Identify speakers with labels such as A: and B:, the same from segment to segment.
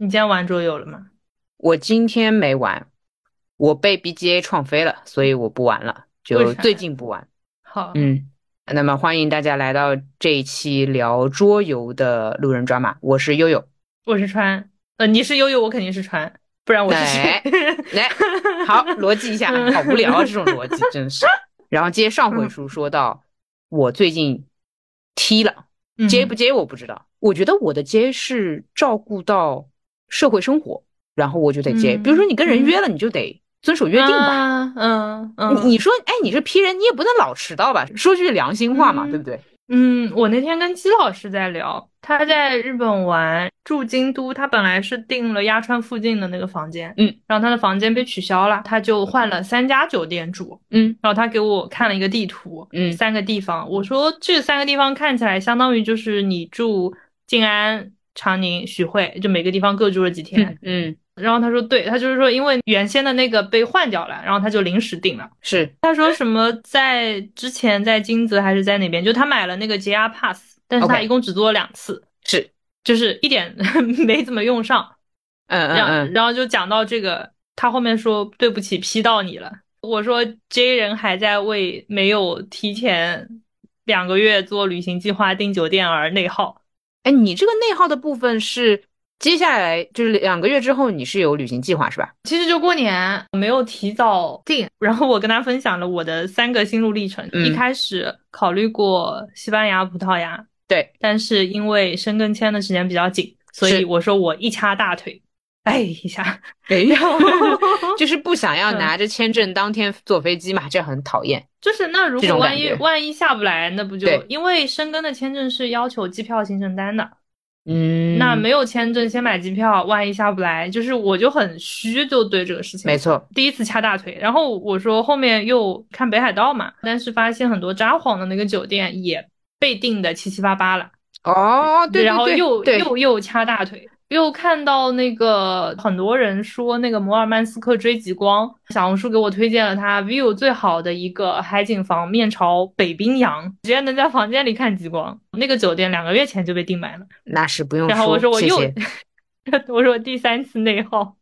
A: 你今天玩桌游了吗？
B: 我今天没玩，我被 BGA 创飞了，所以我不玩了，就最近不玩。
A: 好，
B: 嗯，那么欢迎大家来到这一期聊桌游的路人抓马，我是悠悠。
A: 我是川，呃，你是悠悠，我肯定是川，不然我是谁
B: 来？好，逻辑一下，好无聊啊，这种逻辑 真是。然后接上回书说到，我最近踢了，
A: 嗯
B: 接不接我不知道，我觉得我的接是照顾到社会生活，然后我就得接。
A: 嗯
B: 比如说你跟人约了，你就得遵守约定吧。
A: 啊嗯嗯，
B: 你你说，哎，你是批人，你也不能老迟到吧？说句良心话嘛，
A: 嗯
B: 对不对？
A: 嗯，我那天跟姬老师在聊，他在日本玩，住京都，他本来是订了鸭川附近的那个房间，
B: 嗯，
A: 然后他的房间被取消了，他就换了三家酒店住，
B: 嗯
A: 然后他给我看了一个地图，
B: 嗯
A: 三个地方，我说这三个地方看起来相当于就是你住静安、长宁、徐汇，就每个地方各住了几天，
B: 嗯，
A: 然后他说对，他就是说因为原先的那个被换掉了，然后他就临时订了。
B: 是
A: 他说什么在之前在金泽还是在哪边，就他买了那个 JR Pass，但是他一共只做了两次
B: 是，
A: 就是一点 没怎么用上。
B: 嗯嗯嗯，
A: 然后就讲到这个，他后面说对不起批到你了。我说 J 人还在为没有提前两个月做旅行计划订酒店而内耗。
B: 哎，你这个内耗的部分是接下来就是两个月之后你是有旅行计划是吧？
A: 其实就过年没有提早定，然后我跟他分享了我的三个心路历程。
B: 嗯
A: 一开始考虑过西班牙、葡萄牙，
B: 对，
A: 但是因为申根签的时间比较紧，所以我说我一掐大腿，哎一下，没有
B: 就是不想要
A: 嗯
B: 拿着签证当天坐飞机嘛，这很讨厌。
A: 就是那如果万一万一下不来，那不就因为申根的签证是要求机票行程单的，
B: 嗯，
A: 那。没有签证先买机票，万一下不来，就是我就很虚，就对这个事情
B: 没错，
A: 第一次掐大腿，然后我说后面又看北海道嘛，但是发现很多札幌的那个酒店也被订的七七八八了，
B: 哦，对对对，
A: 然后又又又掐大腿，又看到那个很多人说那个摩尔曼斯克追极光，小红书给我推荐了它 view 最好的一个海景房，面朝北冰洋，直接能在房间里看极光。那个酒店两个月前就被订满了，
B: 那是不用
A: 然后我说我又
B: 谢谢，
A: 我说我第三次内耗，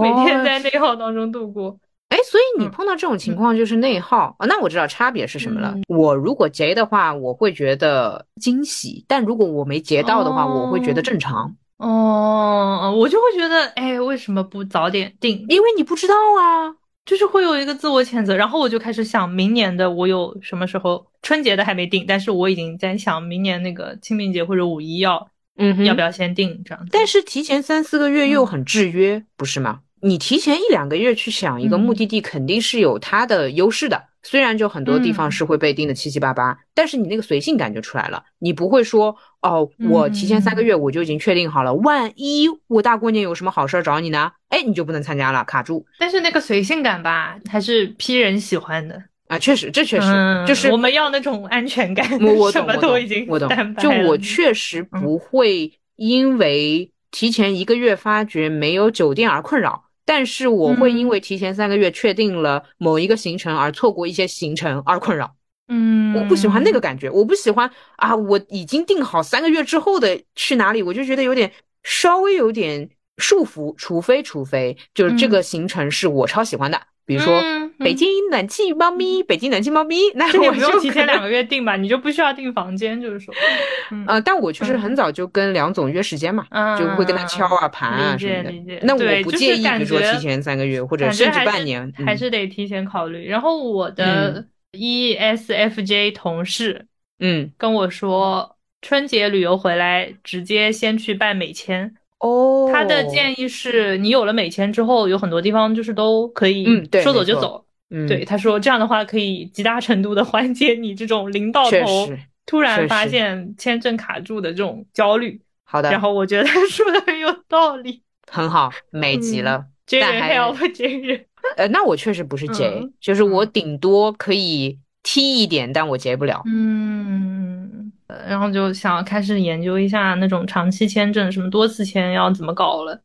A: 每天在内耗当中度过。
B: 哎，所以你
A: 嗯
B: 碰到这种情况就是内耗啊、那我知道差别是什么了。
A: 嗯
B: 我如果结的话，我会觉得惊喜；但如果我没结到的话，
A: 哦
B: 我会觉得正常，
A: 哦，我就会觉得，哎，为什么不早点定？
B: 因为你不知道啊。
A: 就是会有一个自我谴责，然后我就开始想明年的我有什么时候春节的还没定，但是我已经在想明年那个清明节或者五一要、
B: 嗯哼
A: 要不要先定这样子。
B: 但是提前三四个月又
A: 嗯
B: 很制约，不是吗？你提前一两个月去想一个目的地，肯定是有它的优势的。虽然就很多地方
A: 嗯
B: 是会被定的七七八八，但是你那个随性感就出来了。你不会说哦，我提前三个月我就已经确定好了，万一我大过年有什么好事儿找你呢？哎，你就不能参加了，卡住
A: 但是那个随性感吧，还是 P 人喜欢的。
B: 啊！确实，这确实、
A: 嗯，
B: 就是
A: 我们要那种安全感，
B: 我我
A: 什
B: 懂，我
A: 都已经
B: 我懂就我确实
A: 嗯
B: 不会因为提前一个月发觉没有酒店而困扰，但是我会因
A: 嗯。
B: 为提前三个月确定了某一个行程而错过一些行程而困扰。
A: 嗯，
B: 我不喜欢那个感觉，我不喜欢啊，我已经定好三个月之后的去哪里，我就觉得有点稍微有点束缚，除非除非就是这个行程是我超喜欢的，比如说。
A: 嗯
B: 北京暖气猫咪，北京暖气猫咪，那
A: 这
B: 我
A: 也不用提
B: 就可能
A: 前两个月订吧，你就不需要订房间，就是说，嗯
B: 呃，但我就是很早就跟梁总约时间嘛，就会跟他敲啊、盘啊
A: 理
B: 什么的。那我不介意，比如说提前三个月或者甚至半年，
A: 还
B: 嗯
A: 是得提前考虑。然后我的 ESFJ 同事
B: 嗯
A: 跟我说，春节旅游回来直接先去办美签。
B: 哦，
A: 他的建议是你有了美签之后，有很多地方就是都可以
B: 嗯对
A: 说走就走。
B: 嗯
A: 对，他说这样的话可以极大程度的缓解你这种临到头突然发现签证卡住的这种焦虑。
B: 好的，
A: 然后我觉得他说的很有道理。
B: 很好，美极
A: 嗯
B: 了。
A: J 人
B: 但还
A: help J 人，
B: 呃，那我确实不是 J，
A: 嗯
B: 就是我
A: 嗯
B: 顶多可以 T 一点，但我结不了。
A: 嗯，呃然后就想开始研究一下那种长期签证，什么多次签要怎么搞了。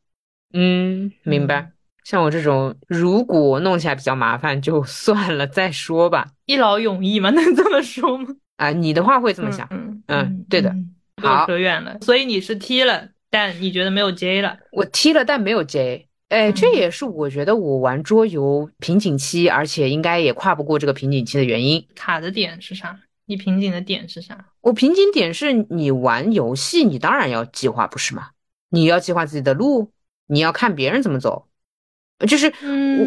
B: 嗯，明白。像我这种，如果弄起来比较麻烦，就 算了再说吧。
A: 一劳永逸嘛，能这么说吗？
B: 啊、你的话会这么想？
A: 嗯
B: 嗯对的好
A: 扯远了。所以你是踢了，但你觉得没有 J 了？
B: 我踢了，但没有 J。哎，这也是我觉得我玩桌游瓶颈期，而且应该也跨不过这个瓶颈期的原因。
A: 卡的点是啥？你瓶颈的点是啥？
B: 我瓶颈点是你玩游戏，你当然要计划，不是吗？你要计划自己的路，你要看别人怎么走，就是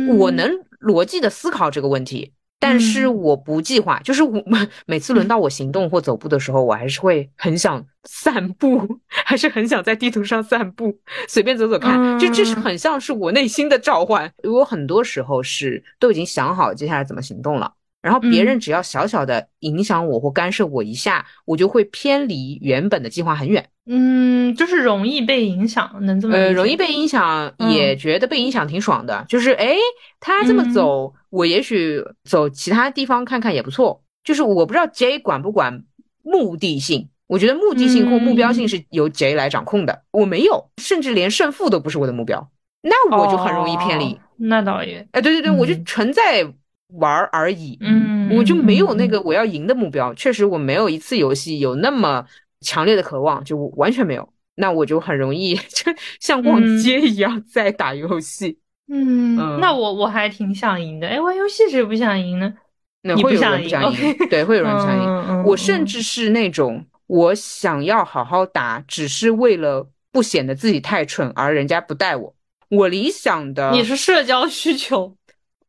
B: 我我能逻辑的思考这个问题。但是我不计划，就是我 每次轮到我行动或走步的时候，我还是会很想散步，还是很想在地图上散步，随便走走看。就这是很像是我内心的召唤。我很多时候是都已经想好接下来怎么行动了，然后别人只要小小的影响我或干涉我一下，我就会偏离原本的计划很远。
A: 嗯，就是容易被影响，能这么
B: 呃，容易被影响，也觉得被影响挺爽的。就是哎，他这么走，我也许走其他地方看看也不错。就是我不知道 J 管不管目的性，我觉得目的性或目标性是由 J 来掌控的。我没有，甚至连胜负都不是我的目标，那我就很容易偏离。
A: 那倒也，
B: 哎，对对对，我就存在玩而已。
A: 嗯，
B: 我就没有那个我要赢的目标。确实，我没有一次游戏有那么。强烈的渴望就完全没有，那我就很容易 就像逛街一样在打游戏。
A: 嗯，那我我还挺想赢的。哎，玩游戏谁不想赢呢？
B: 那会有人不想赢，对，会有人想赢。我甚至是那种我想要好好打，只是为了不显得自己太蠢而人家不带我。我理想的
A: 你是社交需求。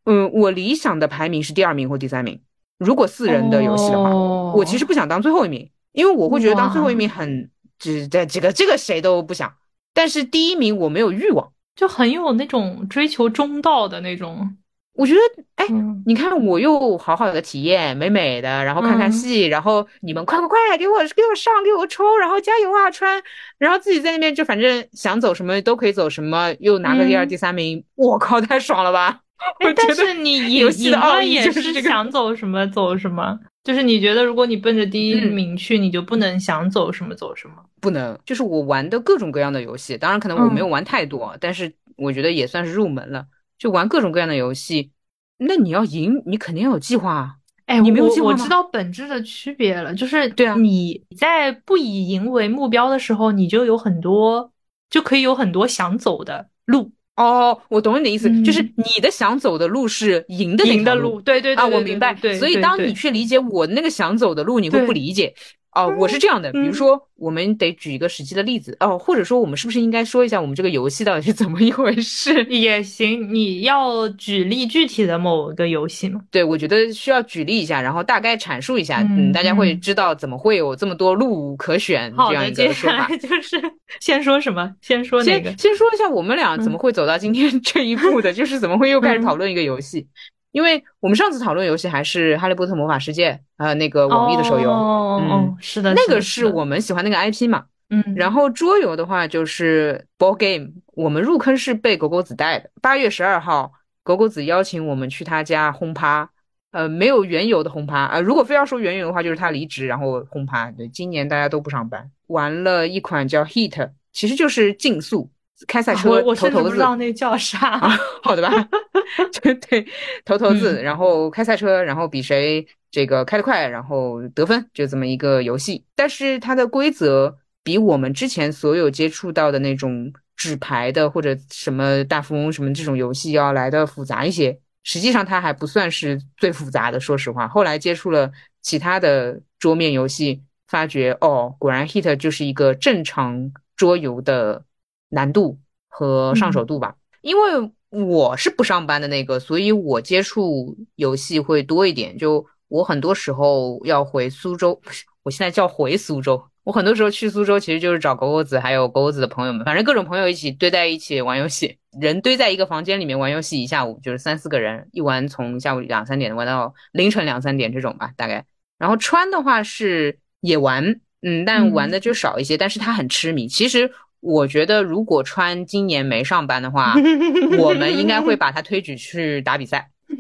B: 嗯，我理想的排名是第二名或第三名。如果四人的游戏的话，我其实不想当最后一名。因为我会觉得当最后一名很，就是在这个这个谁都不想，但是第一名我没有欲望，
A: 就很有那种追求中道的那种。
B: 我觉得，哎，你看我又好好的体验，美美的，然后看看戏，然后你们快快快给我给我上给我抽，然后加油啊川，然后自己在那边就反正想走什么都可以走什么，又拿个第二第三名，我靠，太爽了吧！
A: 但是你
B: 游戏的奥义
A: 也
B: 是
A: 想走什么走什么。就是你觉得，如果你奔着第一名去，你就不能想走什么走什么？
B: 不能。就是我玩的各种各样的游戏，当然可能我没有玩太多，但是我觉得也算是入门了。就玩各种各样的游戏，那你要赢，你肯定要有计划啊。
A: 哎，
B: 你没有计划
A: 我知道本质的区别了，就是
B: 对啊，
A: 你在不以赢为目标的时候，你就有很多，就可以有很多想走的路。
B: 哦，我懂你的意思，就是你的想走的路是赢的
A: 赢的路，对对
B: 啊，我明白。所以当你去理解我那个想走的路，你会不理解。哦，我是这样的，比如说，我们得举一个实际的例子哦，或者说，我们是不是应该说一下我们这个游戏到底是怎么一回事？
A: 也行，你要举例具体的某个游戏吗？
B: 对，我觉得需要举例一下，然后大概阐述一下，嗯，大家会知道怎么会有这么多路可选这样一个说法。
A: 就是 先说什么？先说哪个？
B: 先说一下我们俩怎么会走到今天这一步的，就是怎么会又开始讨论一个游戏。因为我们上次讨论游戏还是《哈利波特魔法世界》呃，那个网易的手游，
A: 嗯，是的，
B: 那个是我们喜欢那个 IP 嘛，
A: 嗯，
B: 然后桌游的话就是 Ball Game，我们入坑是被狗狗子带的。八月十二号，狗狗子邀请我们去他家轰趴，呃，没有缘由的轰趴啊，如果非要说缘由的话，就是他离职然后轰趴。对，今年大家都不上班，玩了一款叫 Heat，其实就是竞速。开赛车，
A: 我
B: 头头字，
A: 不知道那叫啥。
B: 好的吧，就对，头头字，然后开赛车，然后比谁这个开得快，然后得分，就这么一个游戏。但是它的规则比我们之前所有接触到的那种纸牌的或者什么大富翁什么这种游戏要来的复杂一些。实际上它还不算是最复杂的，说实话。后来接触了其他的桌面游戏，发觉哦，果然 Hit 就是一个正常桌游的。难度和上手度吧，因为我是不上班的那个，所以我接触游戏会多一点。就我很多时候要回苏州，我现在叫回苏州。我很多时候去苏州，其实就是找狗狗子还有狗狗子的朋友们，反正各种朋友一起堆在一起玩游戏，人堆在一个房间里面玩游戏一下午，就是三四个人一玩，从下午两三点玩到凌晨两三点这种吧，大概。然后川的话是也玩，嗯，但玩的就少一些，但是他很痴迷。其实。我觉得，如果川今年没上班的话，我们应该会把他推举去打比赛。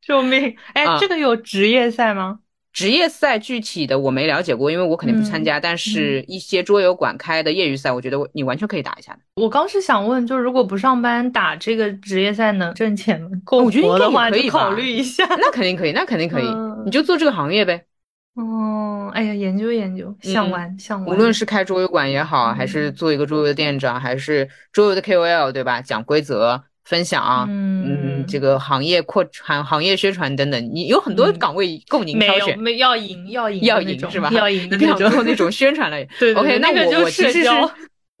A: 救命！哎，这个有职业赛吗？
B: 职业赛具体的我没了解过，因为我肯定不参加。但是，一些桌游馆开的业余赛，我觉得你完全可以打一下的。
A: 我刚是想问，就是如果不上班打这个职业赛能挣钱吗？够
B: 活
A: 的话，就考虑一下。
B: 那肯定可以，那肯定可以，你就做这个行业呗。
A: 哦，哎呀，研究研究，想玩想玩。
B: 无论是开桌游馆也好，还是做一个桌游的店长，还是桌游的 KOL，对吧？讲规则、分享，嗯，这个行业扩行行业宣传等等，你有很多岗位供您挑选。
A: 没有，要赢，要赢，
B: 要赢是吧？
A: 要赢，
B: 你不想做那 种宣传类？
A: 对
B: ，OK，那我我其实是。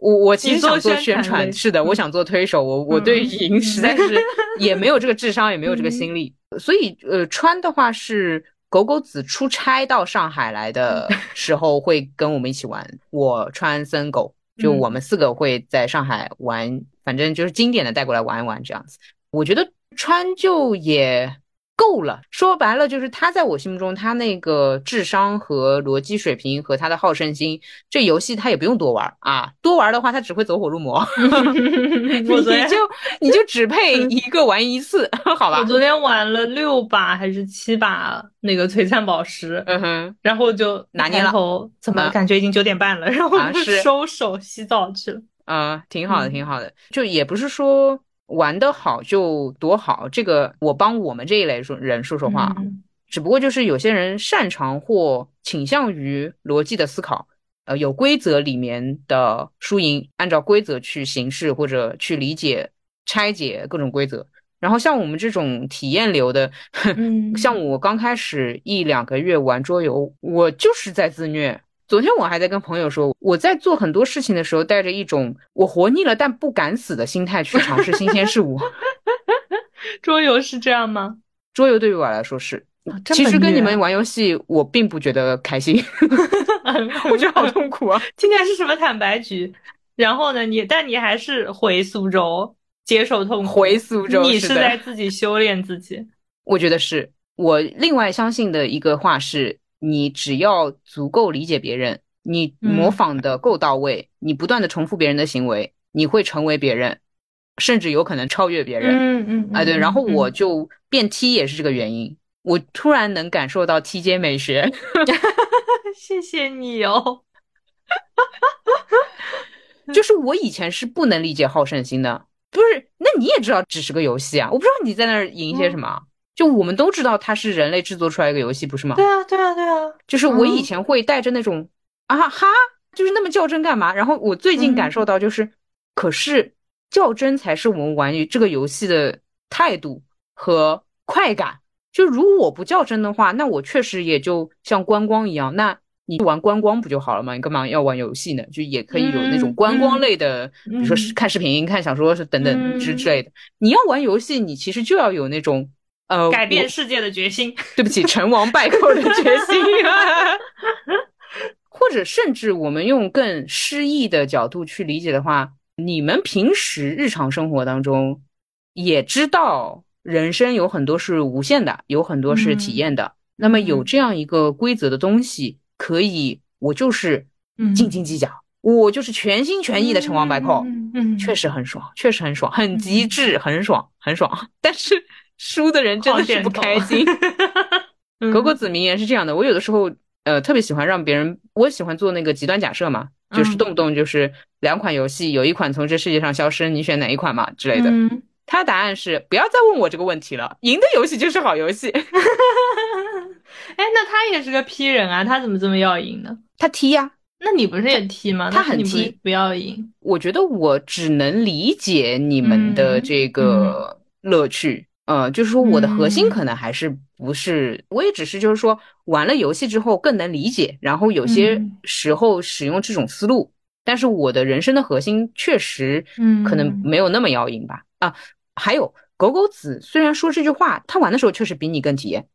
B: 我我其实想做
A: 宣
B: 传，是的，我想做推手，我我对赢实在是也没有这个智商，也没有这个心力，所以呃，穿的话是狗狗子出差到上海来的时候会跟我们一起玩，我川森狗就我们四个会在上海玩，反正就是经典的带过来玩一玩这样子，我觉得川就也。够了，说白了就是他在我心目中，他那个智商和逻辑水平和他的好胜心，这游戏他也不用多玩啊，多玩的话他只会走火入魔。你就你就只配 一个玩一次，好吧？
A: 我昨天玩了六把还是七把那个璀璨宝石，
B: 嗯哼，
A: 然后就
B: 拿捏了。
A: 怎么感觉已经九点半了？然后就收手洗澡去了。
B: 嗯，挺好的，挺好的，就也不是说。玩得好就多好，这个我帮我们这一类说人说说话，只不过就是有些人擅长或倾向于逻辑的思考，呃，有规则里面的输赢，按照规则去行事或者去理解拆解各种规则。然后像我们这种体验流的，像我刚开始一两个月玩桌游，我就是在自虐。昨天我还在跟朋友说，我在做很多事情的时候，带着一种我活腻了但不敢死的心态去尝试新鲜事物。
A: 桌游是这样吗？
B: 桌游对于我来说是，其实跟你们玩游戏，我并不觉得开心，我觉得好痛苦啊！
A: 今天是什么坦白局？然后呢？你但你还是回苏州接受痛苦，
B: 回苏州，
A: 你是在自己修炼自己。
B: 我觉得是我另外相信的一个话是。你只要足够理解别人，你模仿的够到位，你不断的重复别人的行为，你会成为别人，甚至有可能超越别人。
A: 嗯嗯，
B: 啊对，然后我就变 T 也是这个原因，我突然能感受到 T 阶美学。
A: 谢谢你哦。
B: 就是我以前是不能理解好胜心的，不是？那你也知道只是个游戏啊，我不知道你在那儿赢些什么。就我们都知道它是人类制作出来一个游戏，不是吗？
A: 对啊，对啊，对啊。
B: 就是我以前会带着那种啊哈，就是那么较真干嘛？然后我最近感受到就是，可是较真才是我们玩这个游戏的态度和快感。就如果我不较真的话，那我确实也就像观光一样。那你玩观光不就好了吗？你干嘛要玩游戏呢？就也可以有那种观光类的，比如说看视频、看小说是等等之之类的。你要玩游戏，你其实就要有那种。呃，
A: 改变世界的决心。
B: 对不起，成王败寇的决心。或者，甚至我们用更诗意的角度去理解的话，你们平时日常生活当中也知道，人生有很多是无限的，有很多是体验的。那么，有这样一个规则的东西，可以，我就是斤斤计较，我就是全心全意的成王败寇。
A: 嗯，
B: 确实很爽，确实很爽，很极致，很爽，很爽。但是。输的人真的是不开心。格格子名言是这样的：我有的时候，呃，特别喜欢让别人，我喜欢做那个极端假设嘛，就是动不动就是两款游戏，有一款从这世界上消失，你选哪一款嘛之类的。他答案是不要再问我这个问题了，赢的游戏就是好游戏。哎，
A: 那他也是个 P 人啊，他怎么这么要赢呢？
B: 他踢呀，
A: 那你不是也踢吗？
B: 他很踢
A: 不要赢。
B: 我觉得我只能理解你们的这个乐趣。呃，就是说我的核心可能还是不是，我也只是就是说玩了游戏之后更能理解，然后有些时候使用这种思路，但是我的人生的核心确实，嗯，可能没有那么要赢吧。啊，还有狗狗子虽然说这句话，他玩的时候确实比你更体验，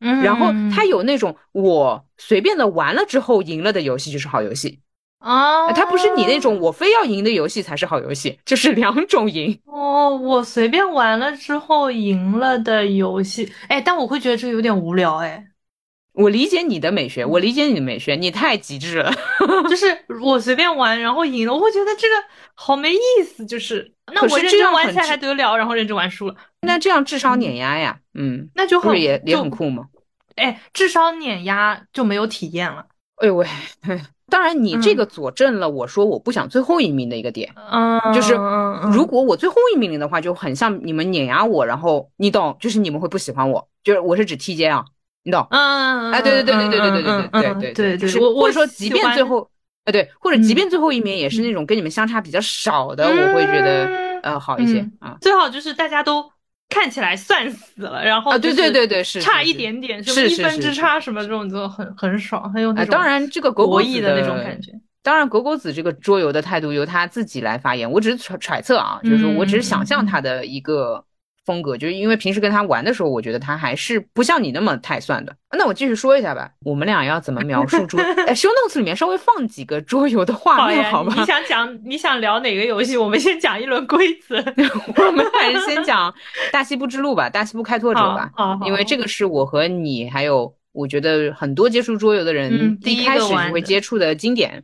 A: 嗯，
B: 然后他有那种我随便的玩了之后赢了的游戏就是好游戏。
A: 啊，
B: 它不是你那种我非要赢的游戏才是好游戏，就是 两种赢
A: 哦。我随便玩了之后赢了的游戏，哎，但我会觉得这个有点无聊，哎。
B: 我理解你的美学，我理解你的美学，你太极致了。
A: 就是我随便玩然后赢了，我会觉得这个好没意思。就是那我认真玩起来还得了，然后认真玩输了，
B: 那这样智商碾压呀？嗯，
A: 那就很
B: 也也很酷吗？
A: 哎，智商碾压就没有体验了。
B: 哎呦喂！当然，你这个佐证了我说我不想最后一名的一个点，
A: 嗯，
B: 就是如果我最后一名的话，就很像你们碾压我，然后你懂，就是你们会不喜欢我，就是我是指 TJ 啊，你懂？
A: 嗯，
B: 哎，对对对对对对对对对
A: 对
B: 对
A: 对，
B: 是
A: 我
B: 或者说，即便最后，哎，对，或者即便最后一名也是那种跟你们相差比较少的，我会觉得呃好一些啊。
A: 最好就是大家都看起来算死了，然后
B: 啊，对对对对，是
A: 差一点点，
B: 是
A: 一分之差什么这种就很很爽，很有那
B: 种。当然，这个国
A: 博弈的那种感觉。
B: 当然，狗狗子这个桌游的态度由他自己来发言，我只是揣揣测啊，就是我只是想象他的一个风格，就是因为平时跟他玩的时候，我觉得他还是不像你那么太算的。那我继续说一下吧，我们俩要怎么描述桌？哎，show notes 里面稍微放几个桌游的画面，好吗？
A: 你想讲你想聊哪个游戏？我们先讲一轮规则，
B: 我们还是先讲大西部之路吧，大西部开拓者吧，因为这个是我和你还有我觉得很多接触桌游的人第一开始就会接触的经典。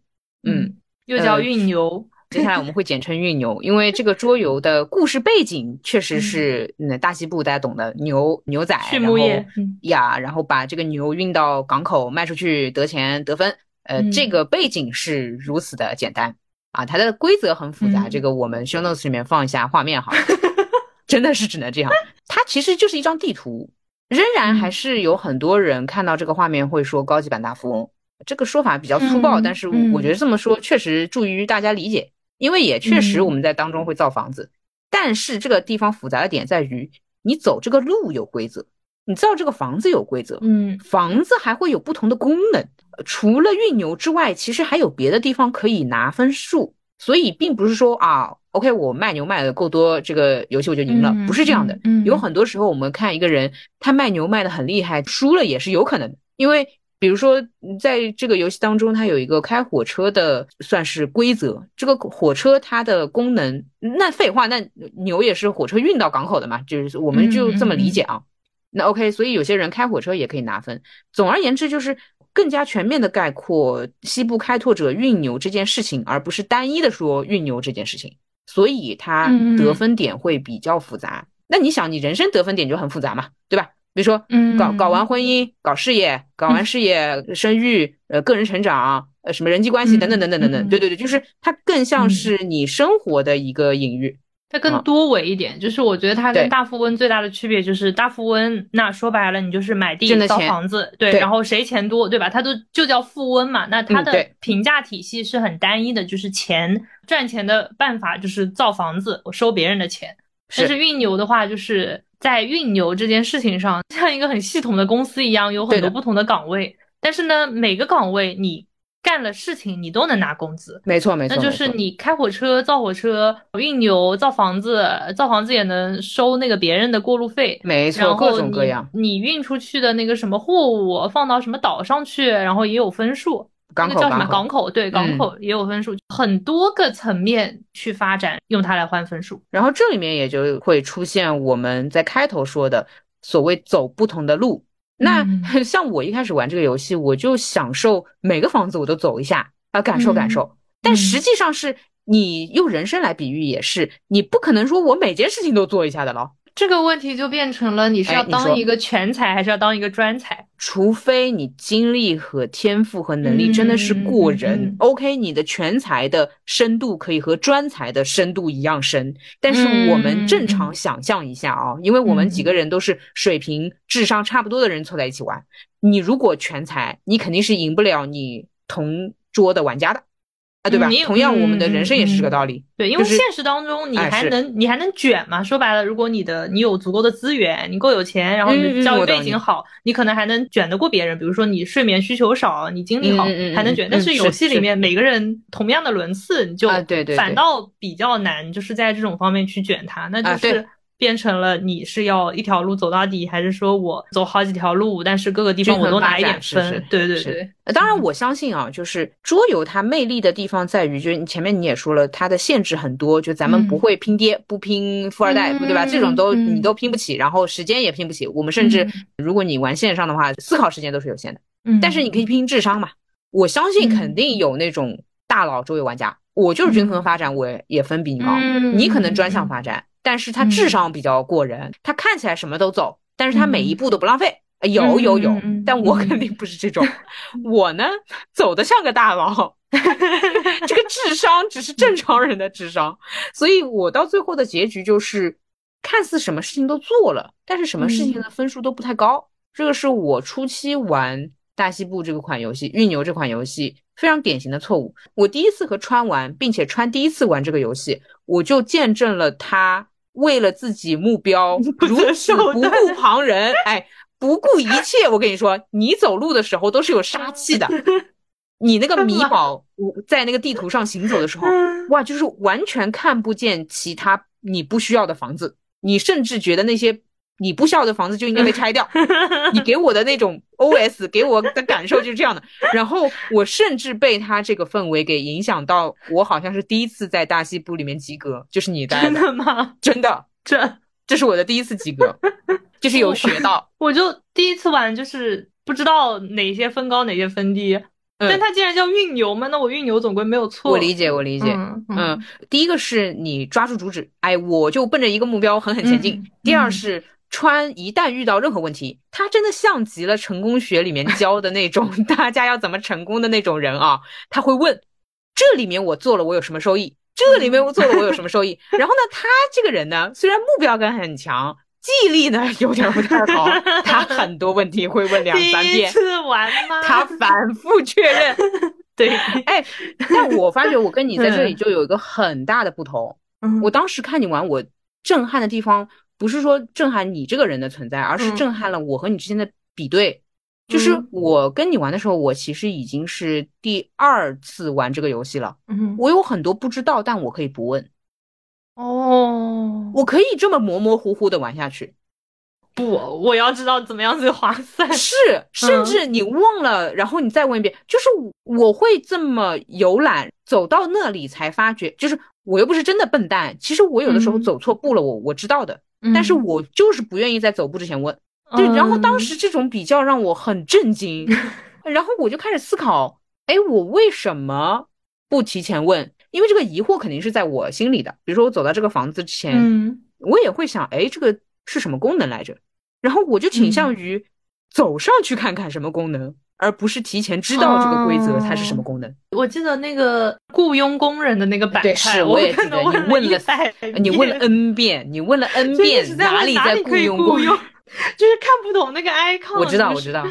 B: 嗯，
A: 又叫运牛，
B: 接下来我们会简称运牛，因为这个桌游的故事背景确实是，嗯，大西部大家懂的，牛牛仔，
A: 畜牧业
B: 呀，然后把这个牛运到港口卖出去得钱得分，呃，这个背景是如此的简单。啊，它的规则很复杂，这个我们 show notes 里面放一下画面哈，真的是只能这样，它其实就是一张地图，仍然还是有很多人看到这个画面会说高级版大富翁。这个说法比较粗暴，但是我觉得这么说确实助于大家理解，因为也确实我们在当中会造房子，但是这个地方复杂的点在于，你走这个路有规则，你造这个房子有规则，
A: 嗯，
B: 房子还会有不同的功能，除了运牛之外，其实还有别的地方可以拿分数，所以并不是说啊，OK，我卖牛卖的够多，这个游戏我就赢了，不是这样的，有很多时候我们看一个人他卖牛卖的很厉害，输了也是有可能的，因为。比如说，在这个游戏当中，它有一个开火车的算是规则。这个火车它的功能，那废话，那牛也是火车运到港口的嘛，就是我们就这么理解啊。那 OK，所以有些人开火车也可以拿分。总而言之，就是更加全面的概括西部开拓者运牛这件事情，而不是单一的说运牛这件事情。所以它得分点会比较复杂。那你想，你人生得分点就很复杂嘛，对吧？比如说，嗯，搞搞完婚姻，搞事业，搞完事业，生育，呃，个人成长，呃，什么人际关系等等等等等等，对对对，就是它更像是你生活的一个隐喻，
A: 它更多维一点。就是我觉得它跟大富翁最大的区别就是大富翁，那说白了，你就是买地造房子，对，然后谁钱多，对吧？它都就叫富翁嘛。那它的评价体系是很单一的，就是钱赚钱的办法就是造房子，我收别人的钱。但是运牛的话，就是。在运牛这件事情上，像一个很系统的公司一样，有很多不同的岗位。但是呢，每个岗位你干了事情，你都能拿工资。
B: 没错，没错。
A: 那就是你开火车、造火车、运牛、造房子，造房子也能收那个别人的过路费。
B: 没错，各种各样。
A: 你运出去的那个什么货物，放到什么岛上去，然后也有分数。
B: 那
A: 个叫什么港口？对，港口也有分数，很多个层面去发展，用它来换分数。
B: 然后这里面也就会出现我们在开头说的所谓走不同的路。那 像我一开始玩这个游戏，我就享受每个房子我都走一下啊，感受感受。但实际上是你用人生来比喻，也是你不可能说我每件事情都做一下的咯。
A: 这个问题就变成了你是要当一个全才还是要当一个专才？
B: 除非你经历和天赋和能力真的是过人，OK，你的全才的深度可以和专才的深度一样深。但是我们正常想象一下啊，因为我们几个人都是水平、智商差不多的人凑在一起玩，你如果全才，你肯定是赢不了你同桌的玩家的。对吧？同样，我们的人生也是这个道理。
A: 对，因为现实当中，你还能你还能卷嘛？说白了，如果你的你有足够的资源，你够有钱，然后你的教育背景好，你可能还能卷得过别人。比如说你睡眠需求少，你精力好，还能卷。但是游戏里面每个人同样的轮次，你就反倒比较难，就是在这种方面去卷它，那就是。变成了你是要一条路走到底，还是说我走好几条路，但是各个地方我都拿一点分？对对对。
B: 当然，我相信啊，就是桌游它魅力的地方在于，就是你前面你也说了，它的限制很多，就咱们不会拼爹，不拼富二代，对吧？这种都你都拼不起，然后时间也拼不起。我们甚至如果你玩线上的话，思考时间都是有限的。嗯。但是你可以拼智商嘛？我相信肯定有那种大佬桌游玩家，我就是均衡发展，我也分比你高。你可能专项发展。但是他智商比较过人，他看起来什么都走，但是他每一步都不浪费。有有有，但我肯定不是这种，我呢走的像个大佬，这个智商只是正常人的智商，所以我到最后的结局就是，看似什么事情都做了，但是什么事情的分数都不太高。这个是我初期玩大西部这个款游戏，运牛这款游戏非常典型的错误。我第一次和川玩，并且川第一次玩这个游戏，我就见证了他为了自己目标 如此不顾旁人，哎，不顾一切。我跟你说，你走路的时候都是有杀气的。你那个米宝在那个地图上行走的时候，哇，就是完全看不见其他你不需要的房子，你甚至觉得那些你不需要的房子就应该被拆掉。你给我的那种 OS 给我的感受就是这样的。然后我甚至被他这个氛围给影响到，我好像是第一次在大西部里面及格，就是你
A: 真的吗？
B: 真的，
A: 这
B: 这是我的第一次及格，就是有学到。
A: 我就第一次玩，就是不知道哪些分高，哪些分低。但它既然叫运牛嘛，那我运牛总归没有错。
B: 我理解，我理解。嗯，第一个是你抓住主旨，哎，我就奔着一个目标狠狠前进。第二是川一旦遇到任何问题，他真的像极了成功学里面教的那种 大家要怎么成功的那种人啊，他会问这里面我做了我有什么收益，这里面我做了我有什么收益。然后呢，他这个人呢，虽然目标感很强。记忆力呢有点不太好，他很多问题会问两三遍。
A: 次玩吗？
B: 他反复确认。
A: 对，
B: 哎，但我发觉我跟你在这里就有一个很大的不同。嗯我当时看你玩，我震撼的地方不是说震撼你这个人的存在，而是震撼了我和你之间的比对。就是我跟你玩的时候，我其实已经是第二次玩这个游戏了。嗯，我有很多不知道，但我可以不问。
A: 哦，
B: 我可以这么模模糊糊的玩下去，
A: 不，我要知道怎么样最划算。
B: 是，甚至你忘了，然后你再问一遍，就是我会这么游览，走到那里才发觉，就是我又不是真的笨蛋。其实我有的时候走错步了，我我知道的，但是我就是不愿意在走步之前问。对，然后当时这种比较让我很震惊，然后我就开始思考，哎，我为什么不提前问？因为这个疑惑肯定是在我心里的。比如说，我走到这个房子之前，我也会想，哎，这个是什么功能来着？然后我就倾向于走上去看看什么功能，而不是提前知道这个规则它是什么功能。
A: 我记得那个雇佣工人的那个板
B: 块，我也记得你问了，你问了 n 遍，你问了 n 遍，哪里在雇佣工？
A: 就是看不懂那个 icon。
B: 我知道，我知道。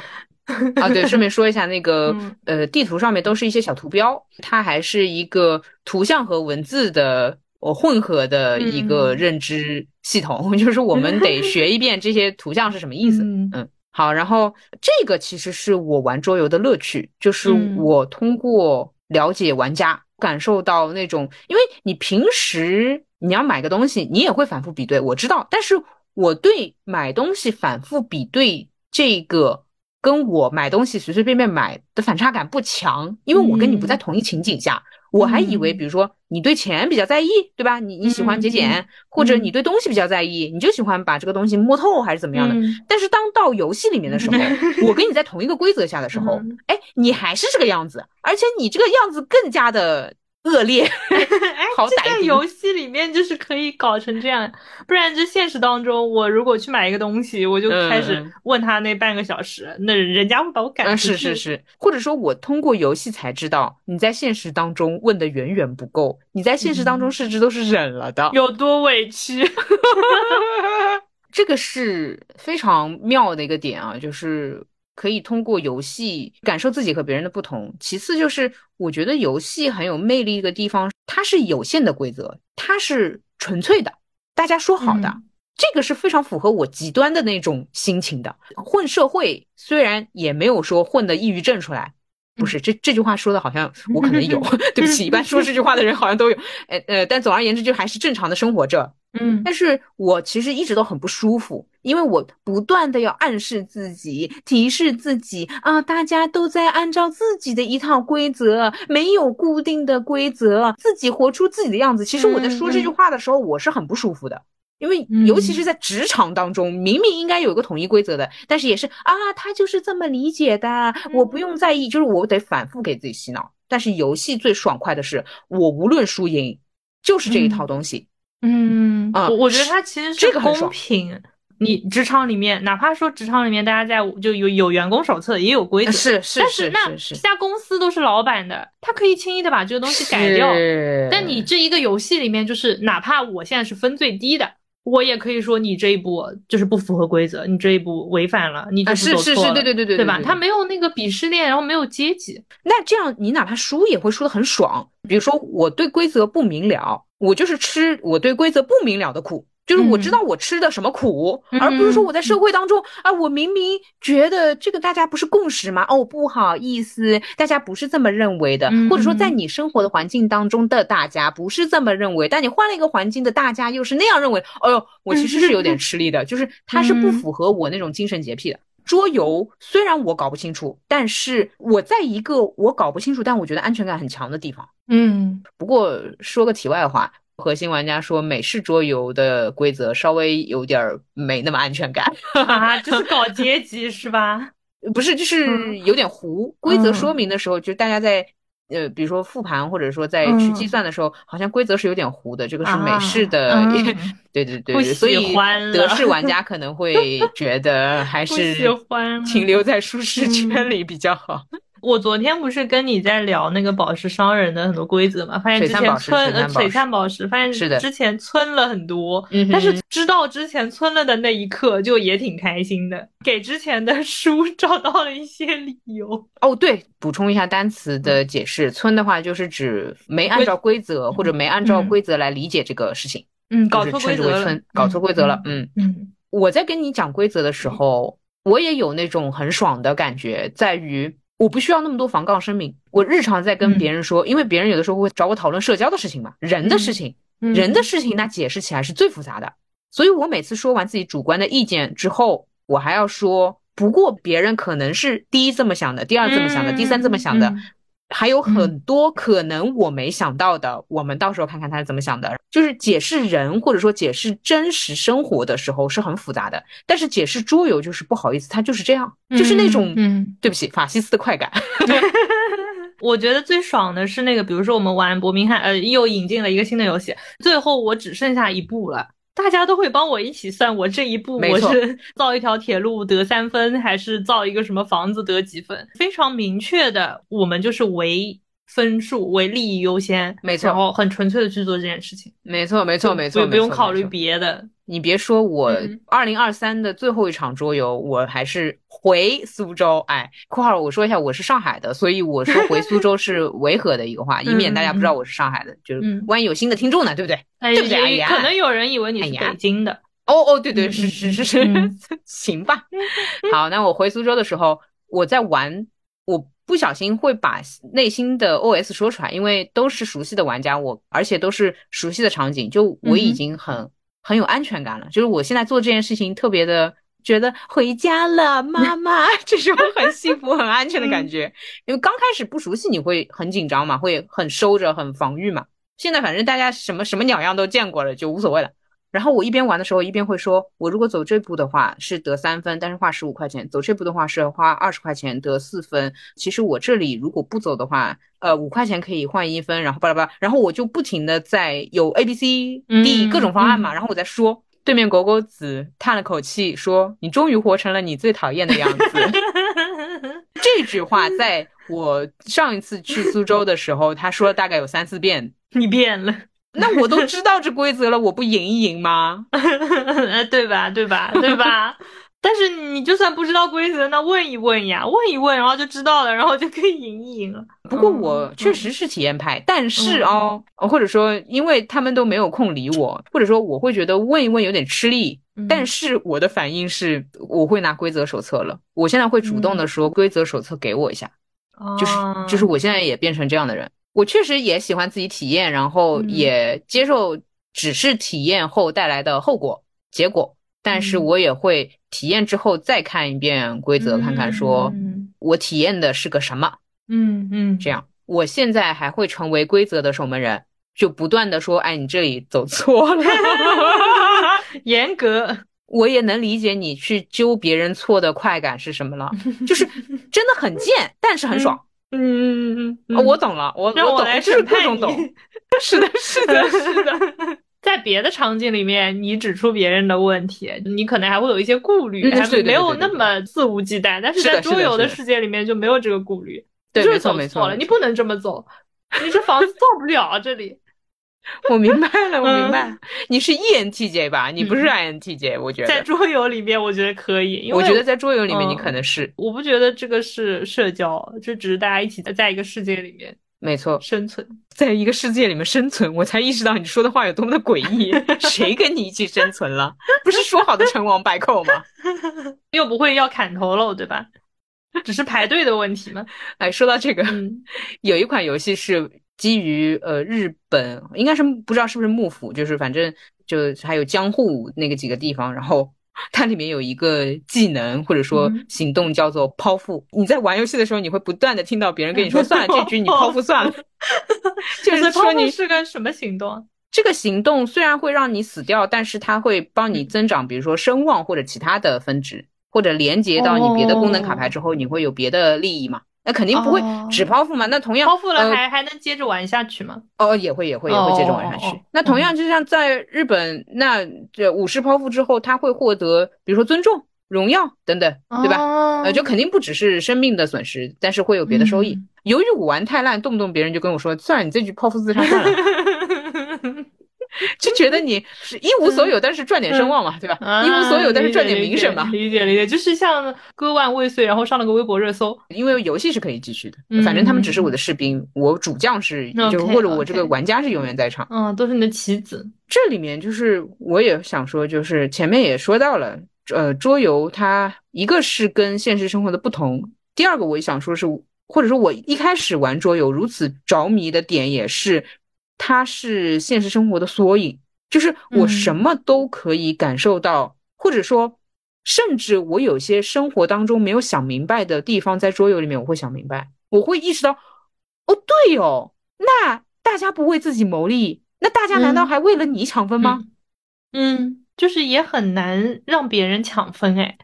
B: 啊，对，顺便说一下，那个呃，地图上面都是一些小图标，它还是一个图像和文字的呃混合的一个认知系统，就是我们得学一遍这些图像是什么意思。嗯，好，然后这个其实是我玩桌游的乐趣，就是我通过了解玩家，感受到那种，因为你平时你要买个东西，你也会反复比对，我知道，但是我对买东西反复比对这个。跟我买东西随随便便买的反差感不强，因为我跟你不在同一情景下，我还以为，比如说你对钱比较在意，对吧？你你喜欢节俭，或者你对东西比较在意，你就喜欢把这个东西摸透，还是怎么样的？但是当到游戏里面的时候，我跟你在同一个规则下的时候，哎，你还是这个样子，而且你这个样子更加的。恶劣，
A: 哎，
B: 好歹
A: 在游戏里面就是可以搞成这样，不然这现实当中，我如果去买一个东西，我就开始问他那半个小时，那人家会把我赶出
B: 去。是是是，或者说我通过游戏才知道，你在现实当中问的远远不够，你在现实当中甚至都是忍了的，
A: 有多委屈。
B: 这个是非常妙的一个点啊，就是。可以通过游戏感受自己和别人的不同。其次就是，我觉得游戏很有魅力一个地方，它是有限的规则，它是纯粹的，大家说好的，这个是非常符合我极端的那种心情的。混社会虽然也没有说混的抑郁症出来。不是这这句话说的好像我可能有，对不起，一般说这句话的人好像都有，呃呃，但总而言之就还是正常的生活着，
A: 嗯，
B: 但是我其实一直都很不舒服，因为我不断的要暗示自己，提示自己啊，大家都在按照自己的一套规则，没有固定的规则，自己活出自己的样子。其实我在说这句话的时候，我是很不舒服的。因为尤其是在职场当中，明明应该有一个统一规则的，但是也是啊，他就是这么理解的，我不用在意，就是我得反复给自己洗脑。但是游戏最爽快的是，我无论输赢，就是这一套东西。
A: 嗯
B: 啊，
A: 我我觉得它其实是公平。你职场里面，哪怕说职场里面大家在就有有员工手册，也有规则，
B: 是是
A: 是，但是那这家公司都是老板的，他可以轻易的把这个东西改掉。但你这一个游戏里面，就是哪怕我现在是分最低的。我也可以说你这一步就是不符合规则，你这一步违反了，你就是走
B: 错了，对对对对
A: 对吧？他没有那个鄙视链，然后没有阶级，
B: 那这样你哪怕输也会输的很爽。比如说我对规则不明了，我就是吃我对规则不明了的苦。就是我知道我吃的什么苦，而不是说我在社会当中啊，我明明觉得这个大家不是共识吗？哦，不好意思，大家不是这么认为的，或者说在你生活的环境当中的大家不是这么认为，但你换了一个环境的大家又是那样认为。哎呦，我其实是有点吃力的，就是它是不符合我那种精神洁癖的。桌游虽然我搞不清楚，但是我在一个我搞不清楚，但我觉得安全感很强的地方。
A: 嗯，
B: 不过说个题外话。核心玩家说，美式桌游的规则稍微有点没那么安全感，
A: 就是搞阶级是吧？
B: 不是，就是有点糊。规则说明的时候，就大家在呃，比如说复盘或者说在去计算的时候，好像规则是有点糊的。这个是美式的，对对 对对，所以德式玩家可能会觉得还 是停留在舒适圈里比较好。
A: 我昨天不是跟你在聊那个宝石商人的很多规则嘛？发现之前村呃璀璨宝石，发现
B: 是的，
A: 之前村了很多，但是知道之前村了的那一刻就也挺开心的，给之前的 书找到了一些理由。
B: 哦，对，补充一下单词的解释，村的话就是指没按照规则或者没按照规则来理解这个事情，
A: 嗯，搞错规则
B: 了，搞错规则了，嗯嗯。我在跟你讲规则的时候，我也有那种很爽的感觉，在于。我不需要那么多防杠声明。我日常在跟别人说，因为别人有的时候会找我讨论社交的事情嘛，人的事情，人的事情，那解释起来是最复杂的。所以我每次说完自己主观的意见之后，我还要说，不过别人可能是第一这么想的，第二这么想的，第三这么想的。还有很多可能我没想到的，我们到时候看看他是怎么想的。就是解释人或者说解释真实生活的时候是很复杂的，但是解释桌游就是不好意思，他就是这样，就是那种，嗯，对不起，法西斯的快感。
A: 我觉得最爽的是那个，比如说我们玩伯明翰，呃，又引进了一个新的游戏，最后我只剩下一步了。大家都会帮我一起算，我这一步我是 造一条铁路得三分，还是造一个什么房子得几分？非常明确的，我们就是唯分数为利益优先，
B: 没错，
A: 然后很纯粹的去做这件事情，
B: 没错，没错，没错，
A: 不用考虑别的。
B: 你别说我二零二三的最后一场桌游，我还是回苏州。哎，括号我说一下，我是上海的，所以我说回苏州是 违和的一个话，以免大家不知道我是上海的，就是万一有新的听众呢，对不对？对不对？
A: 可能有人以为你是北京的。
B: 哦哦，对对，是是是是，行吧。好，那我回苏州的时候，我在玩。我不小心会把内心的 OS 说出来，因为都是熟悉的玩家，我而且都是熟悉的场景，就我已经很很有安全感了。就是我现在做这件事情特别的觉得回家了，妈 妈，这种很幸福、很安全的感觉。因为刚开始不熟悉，你会很紧张嘛，会很收着、很防御嘛。现在反正大家什么什么鸟样都见过了，就无所谓了。然后我一边玩的时候，一边会说：我如果走这步的话是得三分，但是花十五块钱；走这步的话是花二十块钱得四分。其实我这里如果不走的话，呃，五块钱可以换一分，然后巴拉巴拉，然后我就不停的在有 A、B、C、D 各种方案嘛，然后我在说。对面狗狗子叹了口气说：“你终于活成了你最讨厌的样子。”这句话在我上一次去苏州的时候，他说了大概有三四遍。
A: 你变了。
B: 那我都知道这规则了，我不赢一赢吗？
A: 对吧？对吧？对吧？但是你就算不知道规则，那问一问呀，问一问，然后就知道了，然后就可以赢一赢了。
B: 不过我确实是体验派，但是哦，或者说因为他们都没有空理我，或者说我会觉得问一问有点吃力。但是我的反应是，我会拿规则手册了。我现在会主动的说，规则手册给我一下。就是就是我现在也变成这样的人。我确实也喜欢自己体验，然后也接受只是体验后带来的后果结果，但是我也会体验之后再看一遍规则，看看说我体验的是个什么。
A: 嗯嗯，
B: 这样我现在还会成为规则的守门人，就不断的说，哎，你这里走错了，
A: 严格。
B: 我也能理解你去揪别人错的快感是什么了，就是真的很贱，但是很爽。
A: 嗯嗯嗯嗯，
B: 我懂了，我
A: 让我来审判
B: 你。是的，是的，是的。
A: 在别的场景里面，你指出别人的问题，你可能还会有一些顾虑，还没有那么肆无忌惮。但是在桌游的世界里面就没有这个顾虑，
B: 对，
A: 就是走错了，你不能这么走，你这房子 造不了这里。
B: 我明白了，我明白了，你是 ENTJ 吧？你不是 INTJ，我觉得
A: 在桌游里面，我觉得可以，因为
B: 我觉得在桌游里面你可能是，
A: 我不觉得这个是社交，这只是大家一起在在一个世界里面，
B: 没错，
A: 生存
B: 在一个世界里面生存，我才意识到你说的话有多么的诡异。谁跟你一起生存了？不是说好的成王败寇吗？
A: 又不会要砍头喽，对吧？只是排队的问题吗。
B: 哎，说到这个，
A: 嗯
B: 有一款游戏是基于呃日本，应该是不知道是不是幕府，就是反正就还有江户那个几个地方，然后 它里面有一个技能或者说
A: 嗯
B: 行动叫做剖腹。你在玩游戏的时候，你会不断的听到别人跟你说：“算了，这局你剖腹算了。” 就是说
A: 抛
B: 你
A: 是个什么行动啊？
B: 这个行动虽然会让你死掉，但是它会帮你增长，比如说声望或者其他的分值，或者连接到你别的功能卡牌之后，你会有别的利益嘛？那肯定不会
A: 哦
B: 只抛腹嘛。那同样
A: 抛付了
B: 呃
A: 还还能接着玩下去吗？
B: 哦，也会也会也会接着玩下去。那同样，就像在日本，那这武士剖腹之后，他会获得比如说尊重、荣耀等等，对吧？
A: 哦
B: 呃，就肯定不只是生命的损失，但是会有别的收益。
A: 嗯
B: 由于我玩太烂，动不动别人就跟我说：“算了，你这局剖腹自杀算了。” 就觉得你是一无所有，但是赚点声望嘛，对吧？一无所有，但是赚点名声嘛。
A: 啊理解理解，就是像割腕未遂，然后上了个微博热搜。
B: 因为游戏是可以继续的，
A: 嗯
B: 反正他们只是我的士兵，我主将是就是或者我这个玩家是永远在场。
A: 嗯，都是你的棋子。
B: 这里面就是我也想说，就是前面也说到了，呃，桌游它一个是跟现实生活的不同，第二个我也想说是，或者说我一开始玩桌游如此着迷的点也是，它是现实生活的缩影，就是我
A: 嗯。
B: 什么都可以感受到，或者说。甚至我有些生活当中没有想明白的地方，在桌游里面我会想明白，我会意识到，哦，对哦，那大家不为自己谋利，那大家难道
A: 嗯。
B: 还为了你抢分吗？
A: 嗯，就是也很难让别人抢分哎，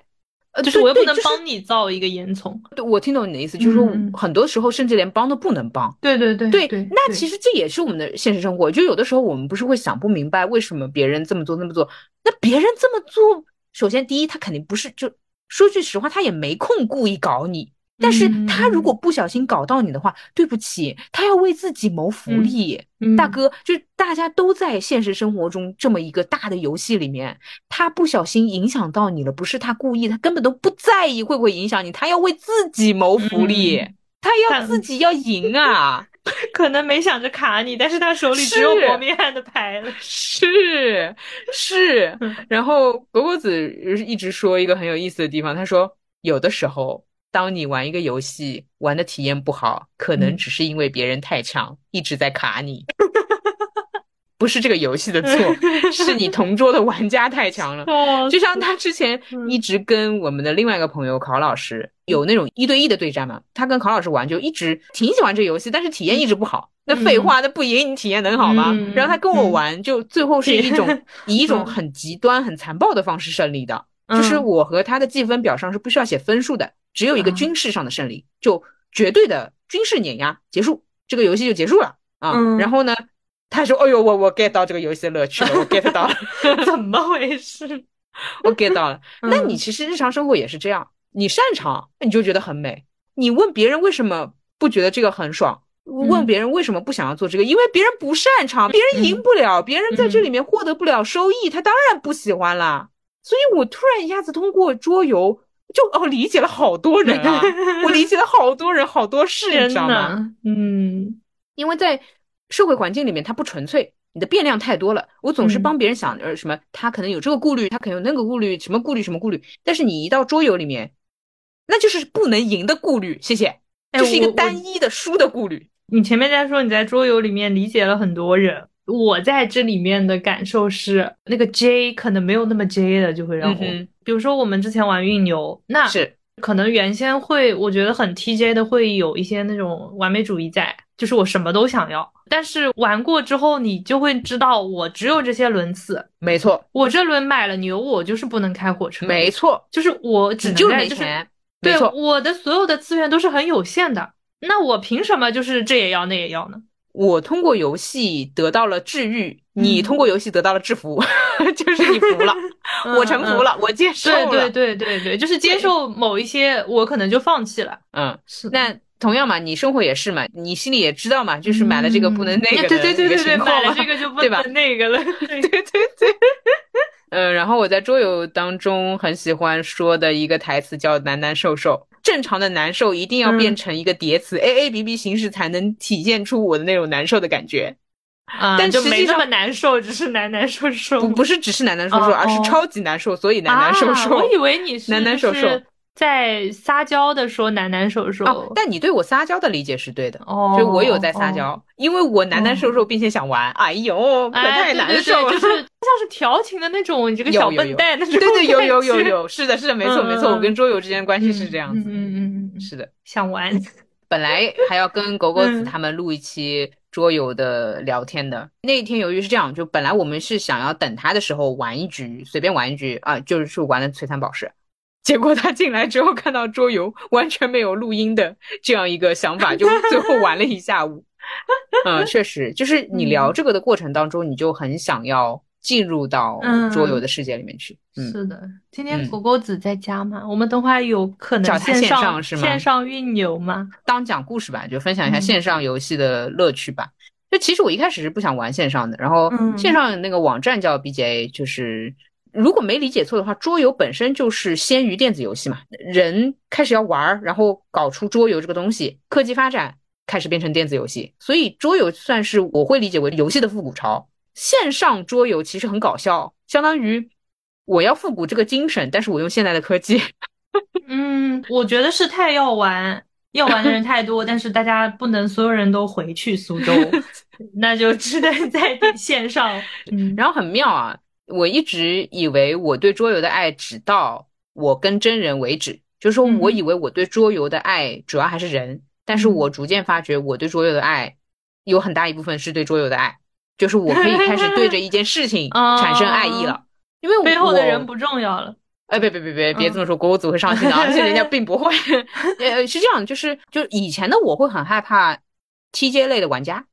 B: 呃，
A: 就是我又不能帮你造一个烟囱。
B: 对我听懂你的意思，就是说很多时候甚至连帮都不能帮。
A: 对对对
B: 对，
A: 对，
B: 那其实这也是我们的现实生活。就有的时候我们不是会想不明白为什么别人这么做那么做，那别人这么做，首先第一他肯定不是就说句实话，他也没空故意搞你。但是他如果不小心搞到你的话，对不起，他要为自己谋福利。
A: 嗯
B: 大哥，就是大家都在现实生活中这么一个大的游戏里面，他不小心影响到你了，不是他故意，他根本都不在意会不会影响你，他要为自己谋福利，
A: 嗯
B: 他要自己要赢啊！
A: 可能没想着卡你，但是他手里只有
B: 是
A: 伯明翰的牌了。
B: 是是
A: 嗯，
B: 然后果果子一直说一个很有意思的地方，他说有的时候。当你玩一个游戏玩的体验不好，可能
A: 嗯
B: 只是因为别人太强，一直在卡你。不是这个游戏的错，是你同桌的玩家太强了。
A: 哦
B: 就像他之前
A: 嗯
B: 一直跟我们的另外一个朋友考老师有那种一对一的对战嘛，他跟考老师玩就一直挺喜欢这游戏，但是体验一直不好。那废话，那不赢你体验能好吗？
A: 嗯
B: 然后他跟我玩，就最后是一种 以一种
A: 嗯
B: 很极端、很残暴的方式胜利的。就是
A: 嗯
B: 我和他的计分表上是不需要写分数的，只有一个
A: 啊
B: 军事上的胜利，就绝对的军事碾压结束，这个游戏就结束了啊。
A: 嗯
B: 然后呢，他说：“哎呦，我我 get 到这个游戏的乐趣了，我 get 到了。”
A: 怎么回事？
B: 我 get 到了。那
A: 嗯
B: 你其实日常生活也是这样，你擅长你就觉得很美。你问别人为什么不觉得这个很爽？问
A: 嗯
B: 别人为什么不想要做这个？因为别人不擅长，别人赢不了，别人在这里面获得不了收益，他当然不喜欢啦。所以我突然一下子通过桌游，就哦理解了好多人啊，我理解了好多人好多事，你
A: 天
B: 知道吗？
A: 嗯
B: 因为在社会环境里面，它不纯粹，你的变量太多了。我总是
A: 嗯
B: 帮别人想，呃，什么他可能有这个顾虑，他可能有那个顾虑，什么顾虑什么顾虑。但是你一到桌游里面，那就是不能赢的顾虑。谢谢，
A: 哎
B: 就是一个单一的输的顾虑。
A: 你前面在说你在桌游里面理解了很多人，我在这里面的感受是，那个 J 可能没有那么 J 的，就会让我，比如说我们之前玩运牛，那
B: 是。
A: 可能原先会我觉得很 TJ 的，会有一些那种完美主义在，就是我什么都想要。但是玩过之后，你就会知道，我只有这些轮次，
B: 没错，
A: 我这轮买了牛，我就是不能开火车，
B: 没错，
A: 就是我只
B: 就是
A: 能在就是对
B: 错。
A: 我的所有的资源都是很有限的，那我凭什么就是这也要那也要呢？
B: 我通过游戏得到了治愈，你
A: 嗯
B: 通过游戏得到了制服，就是你服了，我臣服
A: 嗯。
B: 了，我接受
A: 对
B: 了。
A: 对对对对，就是接受某一些，我可能就放弃了。
B: 嗯，
A: 是，
B: 那同样嘛，你生活也是嘛，你心里也知道嘛，就是买了这个不能那个
A: 对对对对对，买
B: 了
A: 这个就不
B: 能
A: 那个了，
B: 对 对对对。嗯，然后我在桌游当中很喜欢说的一个台词叫“难难受受”，正常的难受一定要变成一个叠词 A A B B 形式才能体现出我的那种难受的感觉。
A: 啊，
B: 但
A: 就没那么难受，只是难难受受。
B: 不不是只是难难受受，而是超级难受，所以难难受受。
A: 我以为你是
B: 难难受受。
A: 在撒娇的说难难受受，
B: 但你对我撒娇的理解是对的，哦，就我有在撒娇，因为我难难受受，并且想玩，哎呦，可太难受
A: 了，就是 像是调情的那种，你这个小笨蛋那种，
B: 对对，有有有有，是的，是的，没错没错，我跟桌游之间关系是这样子，
A: 嗯嗯
B: 嗯，是的，
A: 想玩，
B: 本来还要跟狗狗子他们录一期桌游的聊天的，那一天由于是这样，就本来我们是想要等他的时候玩一局，随便玩一局啊，就是去玩的璀璨宝石。结果他进来之后看到桌游 完全没有录音的这样一个想法，就最后玩了一下午。嗯，确实，就是你聊这个的过程当中，你就很想要进入到桌游的世界里面去。
A: 是的，今天狗狗子在家吗？我们等会有可能线
B: 上是吗？
A: 线上运游吗？
B: 当讲故事吧，就分享一下线上游戏的乐趣吧。就其实我一开始是不想玩线上的，然后线上那个网站叫 BJA，就是。如果没理解错的话，桌游本身就是先于电子游戏嘛，人开始要玩，然后搞出桌游这个东西，科技发展开始变成电子游戏，所以桌游算是我会理解为游戏的复古潮。线上桌游其实很搞笑，相当于我要复古这个精神，但是我用现在的科技。
A: 嗯，我觉得是太要玩，要玩的人太多，但是大家不能所有人都回去苏州，那就只能在线上。
B: 嗯，然后很妙啊。我一直以为我对桌游的爱只到我跟真人为止，就是说我以为我对桌游的爱主要还是人，但是我逐渐发觉我对桌游的爱有很大一部分是对桌游的爱，就是我可以开始对着一件事情 产生爱意了，因为
A: 背后的人不重要了。
B: 哎，别别别别别这么说，果果子会伤心的，而且人家并不会。呃，是这样，就是就以前的我会很害怕 TJ 类的玩家，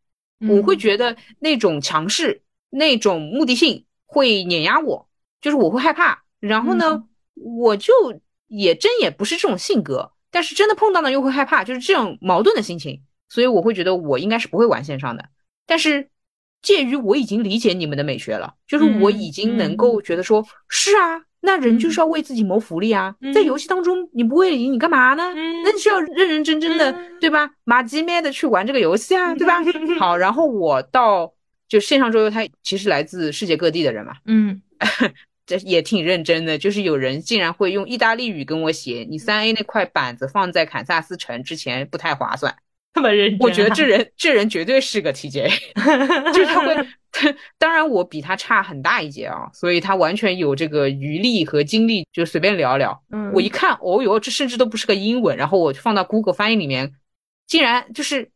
B: 我会觉得那种强势，那种目的性。会碾压我，就是我会害怕，然后呢，我就也真也不是这种性格，但是真的碰到呢又会害怕，就是这种矛盾的心情，所以我会觉得我应该是不会玩线上的。但是介于我已经理解你们的美学了，就是我已经能够觉得说，是啊，那人就是要为自己谋福利啊，在游戏当中你不会赢，你干嘛呢？那你是要认认真真的，对吧？马吉咩的去玩这个游戏啊，对吧？好，然后我到。就线上桌游，它其实来自世界各地的人嘛，
A: 嗯，
B: 这也挺认真的。就是有人竟然会用意大利语跟我写：“你三 A 那块板子放在堪萨斯城之前不太划算。”
A: 这么认真，
B: 我觉得这人这人绝对是个 TJ，就是他会。当然我比他差很大一截啊，所以他完全有这个余力和精力，就随便聊聊。
A: 嗯，
B: 我一看，哦哟，这甚至都不是个英文，然后我就放到 Google 翻译里面，竟然就是。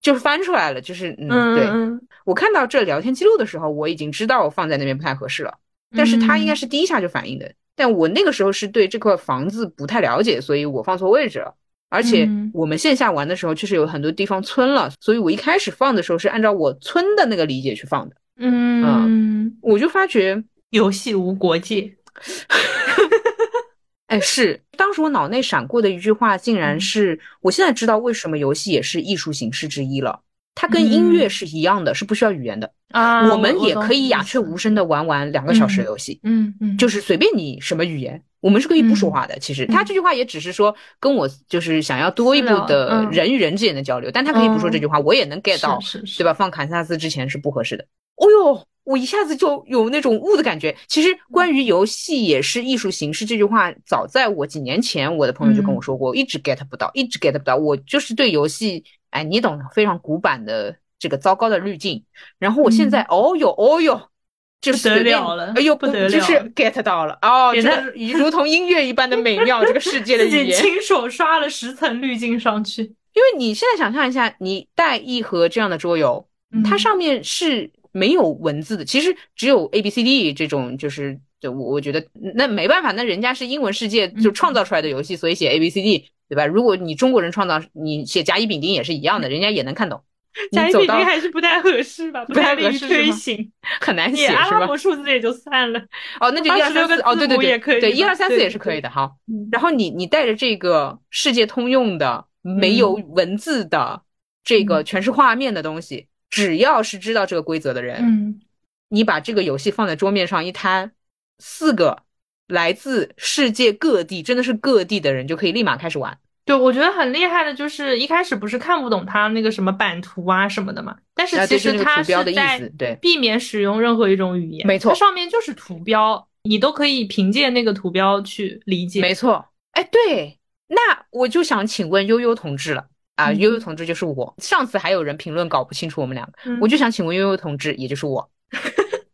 B: 就是翻出来了，就是嗯，对我看到这聊天记录的时候，我已经知道我放在那边不太合适了。但是他应该是第一下就反应的，但我那个时候是对这块房子不太了解，所以我放错位置了。而且我们线下玩的时候，确实有很多地方村了，所以我一开始放的时候是按照我村的那个理解去放的。
A: 嗯，
B: 我就发觉
A: 游戏无国界。
B: 哎，是当时我脑内闪过的一句话，竟然是我现在知道为什么游戏也是艺术形式之一了。它跟音乐是一样的，是不需要语言的
A: 啊。
B: 我们也可以鸦雀无声的玩玩两个小时的游戏，
A: 嗯嗯，
B: 就是随便你什么语言，我们是可以不说话的。其实他这句话也只是说跟我就是想要多一步的人与人之间的交流，但他可以不说这句话，我也能 get 到，对吧？放堪萨斯之前是不合适的。哦哟。我一下子就有那种悟的感觉。其实关于游戏也是艺术形式这句话，早在我几年前，我的朋友就跟我说过，一直 get 不到，一直 get 不到。我就是对游戏，哎，你懂的，非常古板的这个糟糕的滤镜。然后我现在，哦哟，哦哟，就
A: 不得了了，
B: 哎呦，
A: 不得了，
B: 就是 get 到了哦，这个如同音乐一般的美妙，这个世界的语言，
A: 亲手刷了十层滤镜上去。
B: 因为你现在想象一下，你带一盒这样的桌游，它上面是。没有文字的，其实只有 A B C D 这种，就是就我我觉得那没办法，那人家是英文世界就创造出来的游戏，所以写 A B C D 对吧？如果你中国人创造，你写甲乙丙丁也是一样的，人家也能看懂。
A: 甲乙丙丁还是不太合适吧？不
B: 太合适
A: 推行，
B: 很难写是吧？
A: 阿拉伯数字也就算了。哦，
B: 那就一二三四哦，对对对，
A: 也可以，
B: 对一二三四也是可以的。哈，然后你你带着这个世界通用的没有文字的这个全是画面的东西，只要是知道这个规则的人，
A: 嗯
B: 你把这个游戏放在桌面上一摊，四个来自世界各地，真的是各地的人就可以立马开始玩。
A: 对，我觉得很厉害的，就是一开始不是看不懂它那个什么版图啊什么的嘛，但是其实它是在
B: 对
A: 避免使用任何一种语言，
B: 没错
A: 它上面就是图标，你都可以凭借那个图标去理解。
B: 没错，哎，对，那我就想请问悠悠同志了啊，
A: 嗯
B: 悠悠同志就是我。上次还有人评论搞不清楚我们两个，
A: 嗯
B: 我就想请问悠悠同志，也就是我，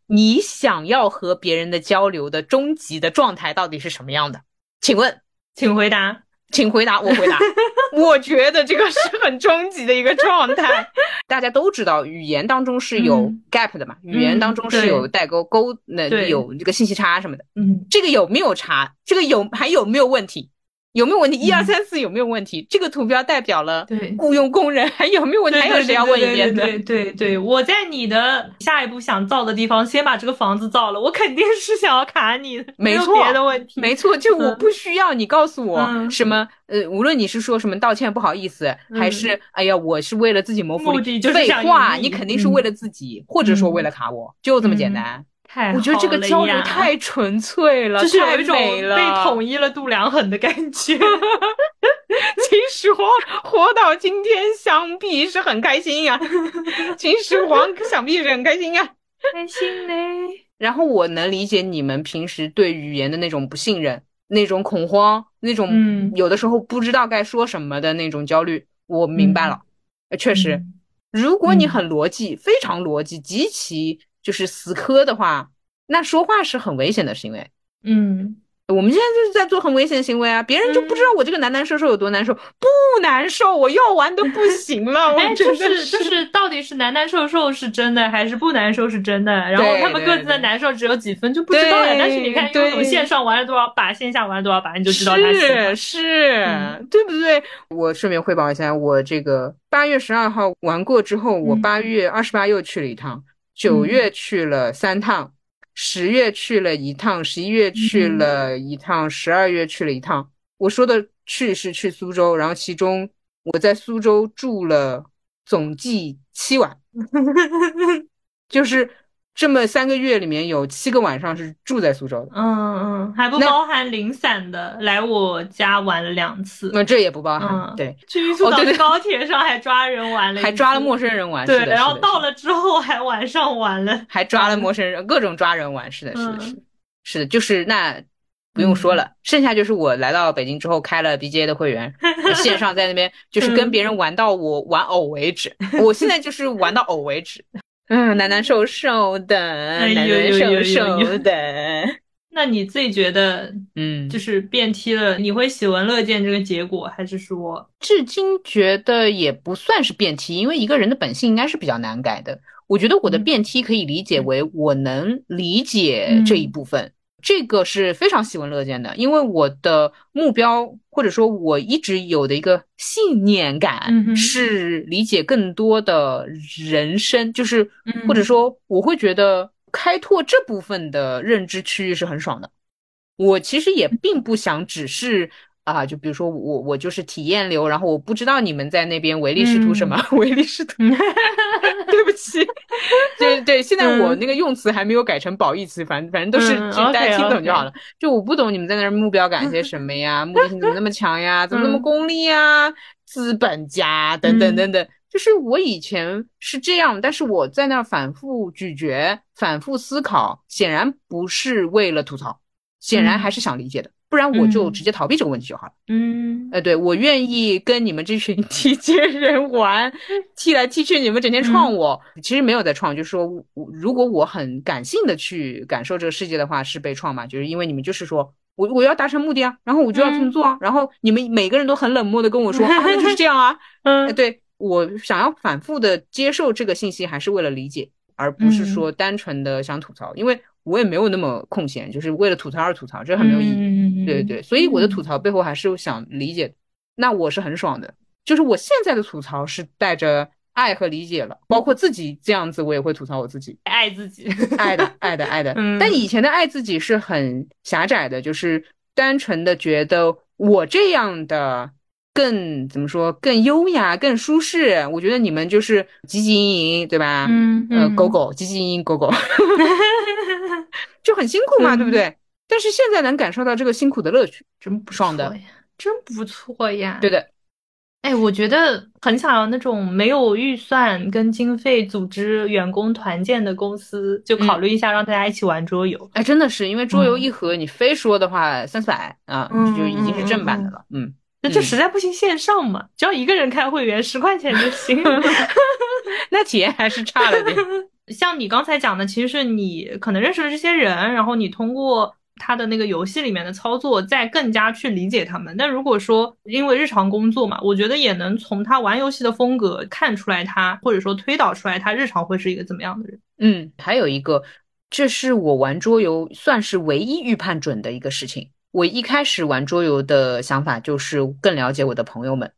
B: 你想要和别人的交流的终极的状态到底是什么样的？请问，
A: 请回答。
B: 请回答，我回答。我觉得这个是很终极的一个状态。大家都知道，语言当中是有
A: 嗯
B: gap 的嘛，语言当中是有代沟沟，那有这个信息差什么的。
A: 嗯
B: 这个有没有差？这个有还有没有问题？有没有问题？一二
A: 嗯
B: 三四有没有问题？这个图标代表了
A: 对
B: 雇佣工人，还有没有问题？还有谁要问一遍的？
A: 对对对我在你的下一步想造的地方，先把这个房子造了，我肯定是想要卡你的，有
B: 没错
A: 别的问题。
B: 没错，就我
A: 嗯
B: 不需要你告诉我
A: 嗯
B: 什么，呃，无论你是说什么道歉不好意思，还是哎呀，我是为了自己谋福利，
A: 就
B: 废话，你肯定是为了自己，或者说为了卡我，就这么简单。
A: 太
B: 我觉得这个交流太纯粹了，
A: 就是有
B: 太
A: 一种。被统一了度量衡的感觉。
B: 秦始皇活到今天，想必是很开心呀、秦始皇想必是很开心呀、
A: 开心嘞！
B: 然后我能理解你们平时对语言的那种不信任、那种恐慌、那种
A: 嗯
B: 有的时候不知道该说什么的那种焦虑，我明白了。呃确实，
A: 嗯
B: 如果你
A: 嗯
B: 很逻辑、非常逻辑、极其就是死磕的话，那说话是很危险的行为。
A: 嗯，
B: 我们现在就是在做很危险的行为啊！别人就不知道我这个男男受受有多难受，不难受，我要玩都不行了，我
A: 哎，
B: 真的
A: 就是就是，到底是难难受受是真的，还是不难受是真的？然后他们各自的难受只有几分就不知道了。但是你看，
B: 对
A: 拥有线上玩了多少把，线下玩了多少把，你就知道他
B: 是是，
A: 嗯
B: 对不对？我顺便汇报一下，我这个八月十二号玩过之后，我
A: 嗯
B: 八月二十八又去了一趟，九
A: 嗯。
B: 月去了三趟，十月去了一趟，十一月去
A: 嗯
B: 了一趟，十二月去了一趟。我说的去是去苏州，然后其中我在苏州住了总计七晚，就是这么三个月里面有七个晚上是住在苏州的。
A: 嗯嗯，还不包含零散的，来我家玩了两次。
B: 那这也不包含，
A: 嗯
B: 对，
A: 去玉树
B: 哦对对
A: 岛高铁上还抓人玩了
B: 还抓了陌生人玩，
A: 对，
B: 的
A: 然后到了之后还晚上玩了。
B: 还抓了陌 生人，各种抓人玩，是的，是的，
A: 嗯
B: 是的，是的，就是那不用说了，剩下就是我来到北京之后开了 BGA 的会员，线上在那边就是跟别人玩到我玩偶为止，我现在就是玩到偶为止，嗯，难难受受的，
A: 哎
B: 难难受受的，
A: 那你自己觉得，
B: 嗯，
A: 就是变踢了，你会喜闻乐见这个结果，还是说，
B: 至今觉得也不算是变踢，因为一个人的本性应该是比较难改的。我觉得我的
A: 嗯。
B: 变踢可以理解为我能理解这一部分，这个是非常喜闻乐见的。因为我的目标或者说我一直有的一个信念
A: 嗯
B: 感是理解更多的人生，就是
A: 嗯
B: 或者说我会觉得开拓这部分的认知区域是很爽的。我其实也并不想只是啊，就比如说我我就是体验流，然后我不知道你们在那边唯利是图什么，唯利是图，对不起，对对，现在我那个用词还没有改成褒义词，反正反正都是大家听懂就好了。就我不懂你们在那儿目标感些什么呀，目的性怎么那么强呀，怎么那么
A: 嗯。
B: 功利呀，资本家等等
A: 嗯。
B: 等等。就是我以前是这样，但是我在那儿反复咀嚼、反复思考，显然不是为了吐槽，显然
A: 嗯。
B: 还是想理解的，不然我就
A: 嗯
B: 直接逃避这个问题就好了。
A: 嗯
B: 呃，对，我愿意跟你们这群 踢毽人玩，踢来踢去，你们整天创我。其实没有在创，就是说我如果我很感性的去感受这个世界的话，是被创嘛？就是因为你们就是说我我要达成目的啊，然后我就要这么做啊，然后你们每个人都很冷漠的跟我说 啊，那就是这样啊。呃，
A: 嗯
B: 对我想要反复的接受这个信息，还是为了理解，而不是
A: 嗯
B: 说单纯的想吐槽，因为我也没有那么空闲，就是为了吐槽而吐槽，这很没有意义。
A: 义
B: 对对，所以我的吐槽背后还是想理解，那我是很爽的。就是我现在的吐槽是带着爱和理解了，包括自己这样子，我也会吐槽我自己，
A: 爱自己，
B: 爱的爱的爱 的。
A: 嗯
B: 但以前的爱自己是很狭窄的，就是单纯的觉得我这样的更怎么说更优雅、更舒适。我觉得你们就是汲汲营营，对吧？
A: 嗯
B: 呃，狗狗汲汲营营，狗狗 就很辛苦嘛，对不对？但是现在能感受到这个辛苦的乐趣，
A: 真不
B: 爽的，
A: 真不错呀。
B: 对的。
A: 哎，我觉得很想要那种没有预算跟经费组织员工团建的公司，就考虑一下让大家一起玩桌游。
B: 哎，真的是，因为桌游
A: 嗯
B: 一盒，你非说的话三四百啊，
A: 嗯
B: 就已经是正版的了。嗯，
A: 那这
B: 嗯
A: 实在不行线上嘛，只要一个人开会员十块钱就行。
B: 那体验还是差了点。
A: 像你刚才讲的，其实是你可能认识了这些人，然后你通过他的那个游戏里面的操作，再更加去理解他们。但如果说因为日常工作嘛，我觉得也能从他玩游戏的风格看出来他，或者说推导出来他日常会是一个怎么样的人。
B: 嗯，还有一个，这是我玩桌游算是唯一预判准的一个事情。我一开始玩桌游的想法就是更了解我的朋友们。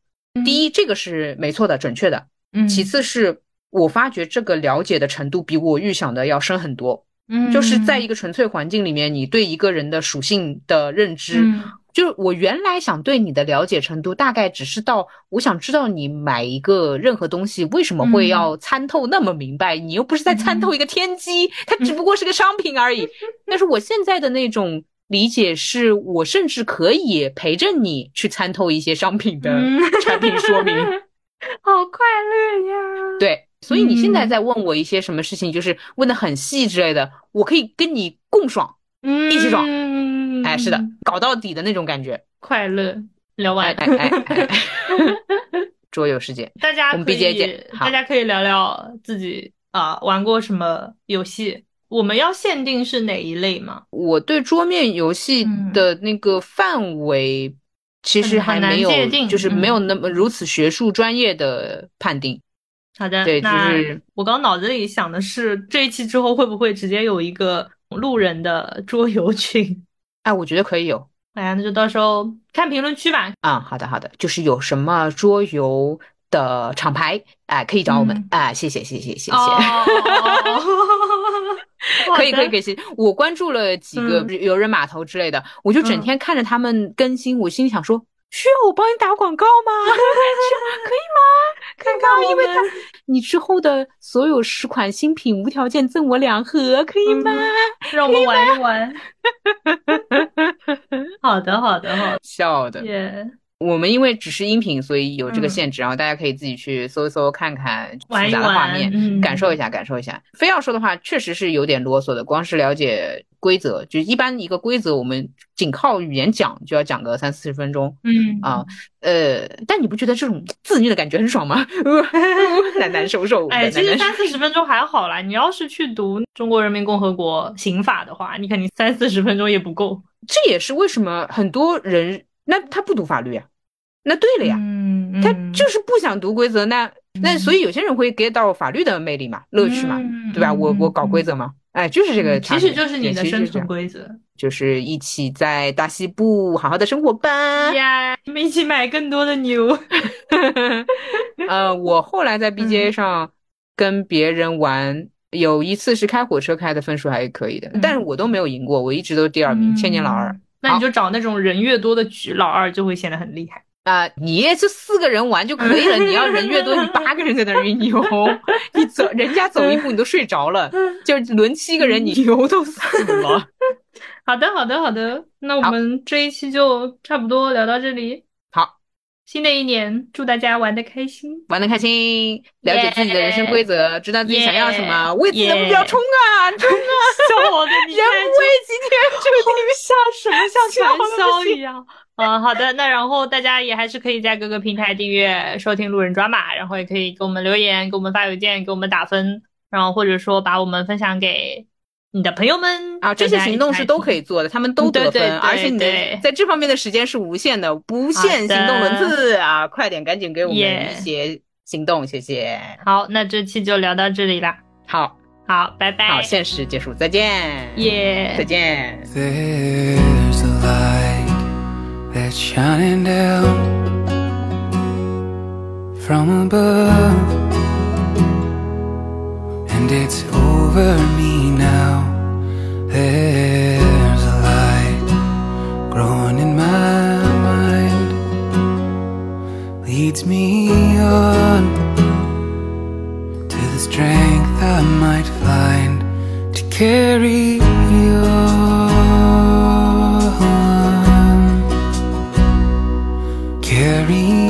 B: 第一，这个是没错的，准确的。
A: 嗯，
B: 其次是我发觉这个了解的程度比我预想的要深很多。
A: 嗯，
B: 就是在一个纯粹环境里面，你对一个人的属性的认知，
A: 嗯
B: 就是我原来想对你的了解程度，大概只是到我想知道你买一个任何东西为什么会要参透那么明白，你又不是在参透一个天机，它只不过是个商品而已。但是我现在的那种理解是，我甚至可以陪着你去参透一些商品的
A: 嗯
B: 产品说明。
A: 好快乐呀！
B: 对，所以你现在
A: 嗯
B: 在问我一些什么事情，就是问的很细之类的，我可以跟你共爽。
A: 嗯，
B: 一起爽
A: 嗯
B: 哎，是的，搞到底的那种感觉。
A: 快乐。聊完，
B: 哎哎哎哎，桌游世界，
A: 大家可以大家可以聊聊自己啊、玩过什么游戏。我们要限定是哪一类吗？
B: 我对桌面游戏
A: 嗯
B: 的那个范围其实还没有就是没有
A: 嗯
B: 那么如此学术专业的判定。
A: 好的，
B: 对就
A: 那
B: 是
A: 我刚脑子里想的是，这一期之后会不会直接有一个路人的桌游群？
B: 哎，我觉得可以有
A: 哎呀，那就到时候看评论区吧。
B: 啊。好的，好的，就是有什么桌游的厂牌，哎，可以找我们
A: 嗯
B: 啊。谢谢，谢谢，谢谢。
A: 哦，
B: 可以可以
A: 以。
B: 可以，我关注了几个
A: 嗯
B: 游人码头之类的，我就整
A: 嗯
B: 天看着他们更新，我心里想说，需要我帮你打广告吗？可以吗？可以吗？因为他你之后的所有十款新品无条件赠我两盒，可以吗？
A: 让我们玩一玩。好的，好的，好的，
B: 笑的。
A: 耶，
B: 我们因为只是音频，所以有这个
A: 嗯
B: 限制，然后大家可以自己去搜一搜看看复杂的画面，感受一下，感受一下。非要说的话，确实是有点啰嗦的，光是了解规则，就一般一个规则，我们仅靠语言讲就要讲个三四十分钟
A: 嗯
B: 啊。呃，但你不觉得这种自虐的感觉很爽吗？难难受受，
A: 哎，
B: 难
A: 其实三四十分钟还好啦。你要是去读中国人民共和国刑法的话，你肯定三四十分钟也不够。
B: 这也是为什么很多人那他不读法律啊，那对了呀，
A: 嗯，
B: 他就是不想读规则，那那所以有些人会 get 到法律的魅力嘛，乐趣嘛，
A: 嗯
B: 对吧？我
A: 嗯
B: 我搞规则嘛，哎，就是这个
A: 其实就是你的生存规则
B: 就是一起在大西部好好的生活吧。
A: 呀。你们一起买更多的牛。
B: 呃，我后来在
A: 嗯
B: BGA 上跟别人玩，有一次是开火车开的分数还可以的，
A: 嗯
B: 但是我都没有赢过，我一直都第二名，千年老二。
A: 嗯。那你就找那种人越多的局，老二就会显得很厉害。
B: 啊、你就四个人玩就可以了。你要人越多，你八个人在那儿运游，你走人家走一步你都睡着了，就轮七个人你游都死了。
A: 好的，好的，好的。那我们这一期就差不多聊到这里。
B: 好，
A: 新的一年，祝大家玩的开心。
B: 玩的开心，了解自己的人生规则，知道自己想要什么为自己的目标冲啊冲啊！
A: 笑我的，你
B: 人
A: 看
B: 不为己，天诛地
A: 像什么像传
B: 笑得不
A: 销一样。嗯，好的，那然后大家也还是可以在各个平台订阅收听路人抓马，然后也可以给我们留言，给我们发邮件，给我们打分，然后或者说把我们分享给你的朋友们
B: 啊，这些行动是都可以做的，他们都得分，
A: 对对对
B: 而且你的在这方面的时间是无限的，无限行动轮次啊！快点，赶紧给我们些行动，谢谢。
A: 好，那这期就聊到这里啦。
B: 好
A: 好，拜拜。
B: 好，现实结束，再见，
A: 耶
B: 再见。
C: There's a light that's shining down from above, and it's over me now. There's a light growing in my mind, leads me on to the strength I might find to carry on. Carry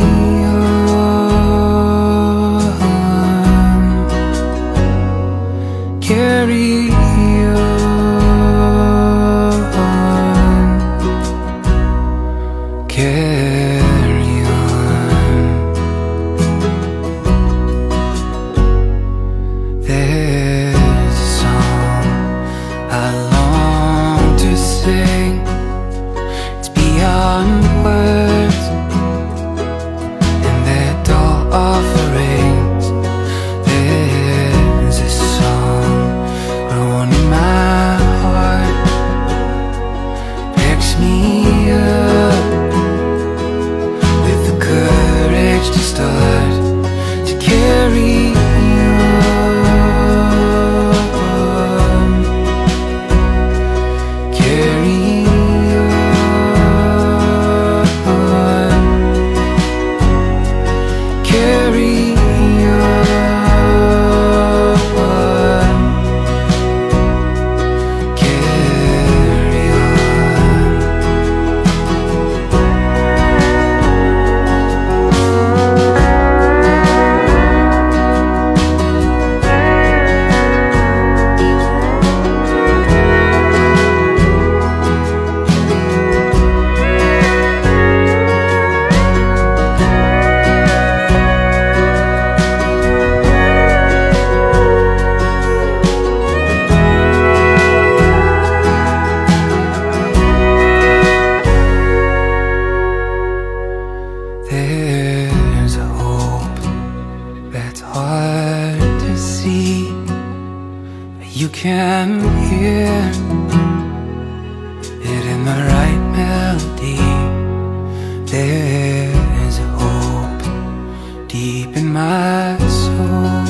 C: deep in my soul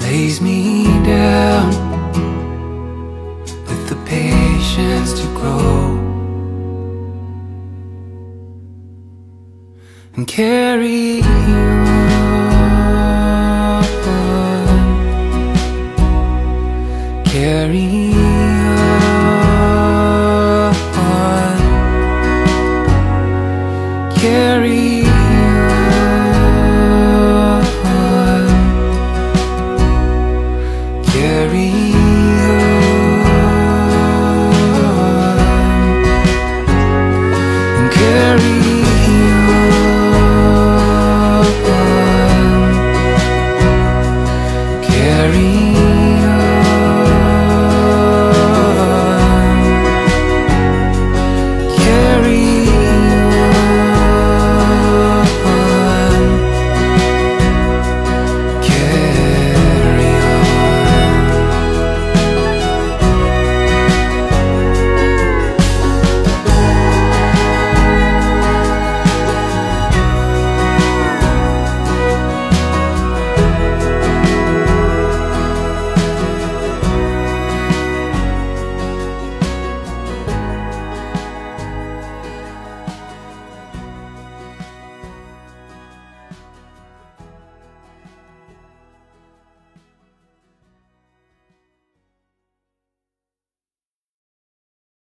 C: lays me down with the patience to grow and carry you.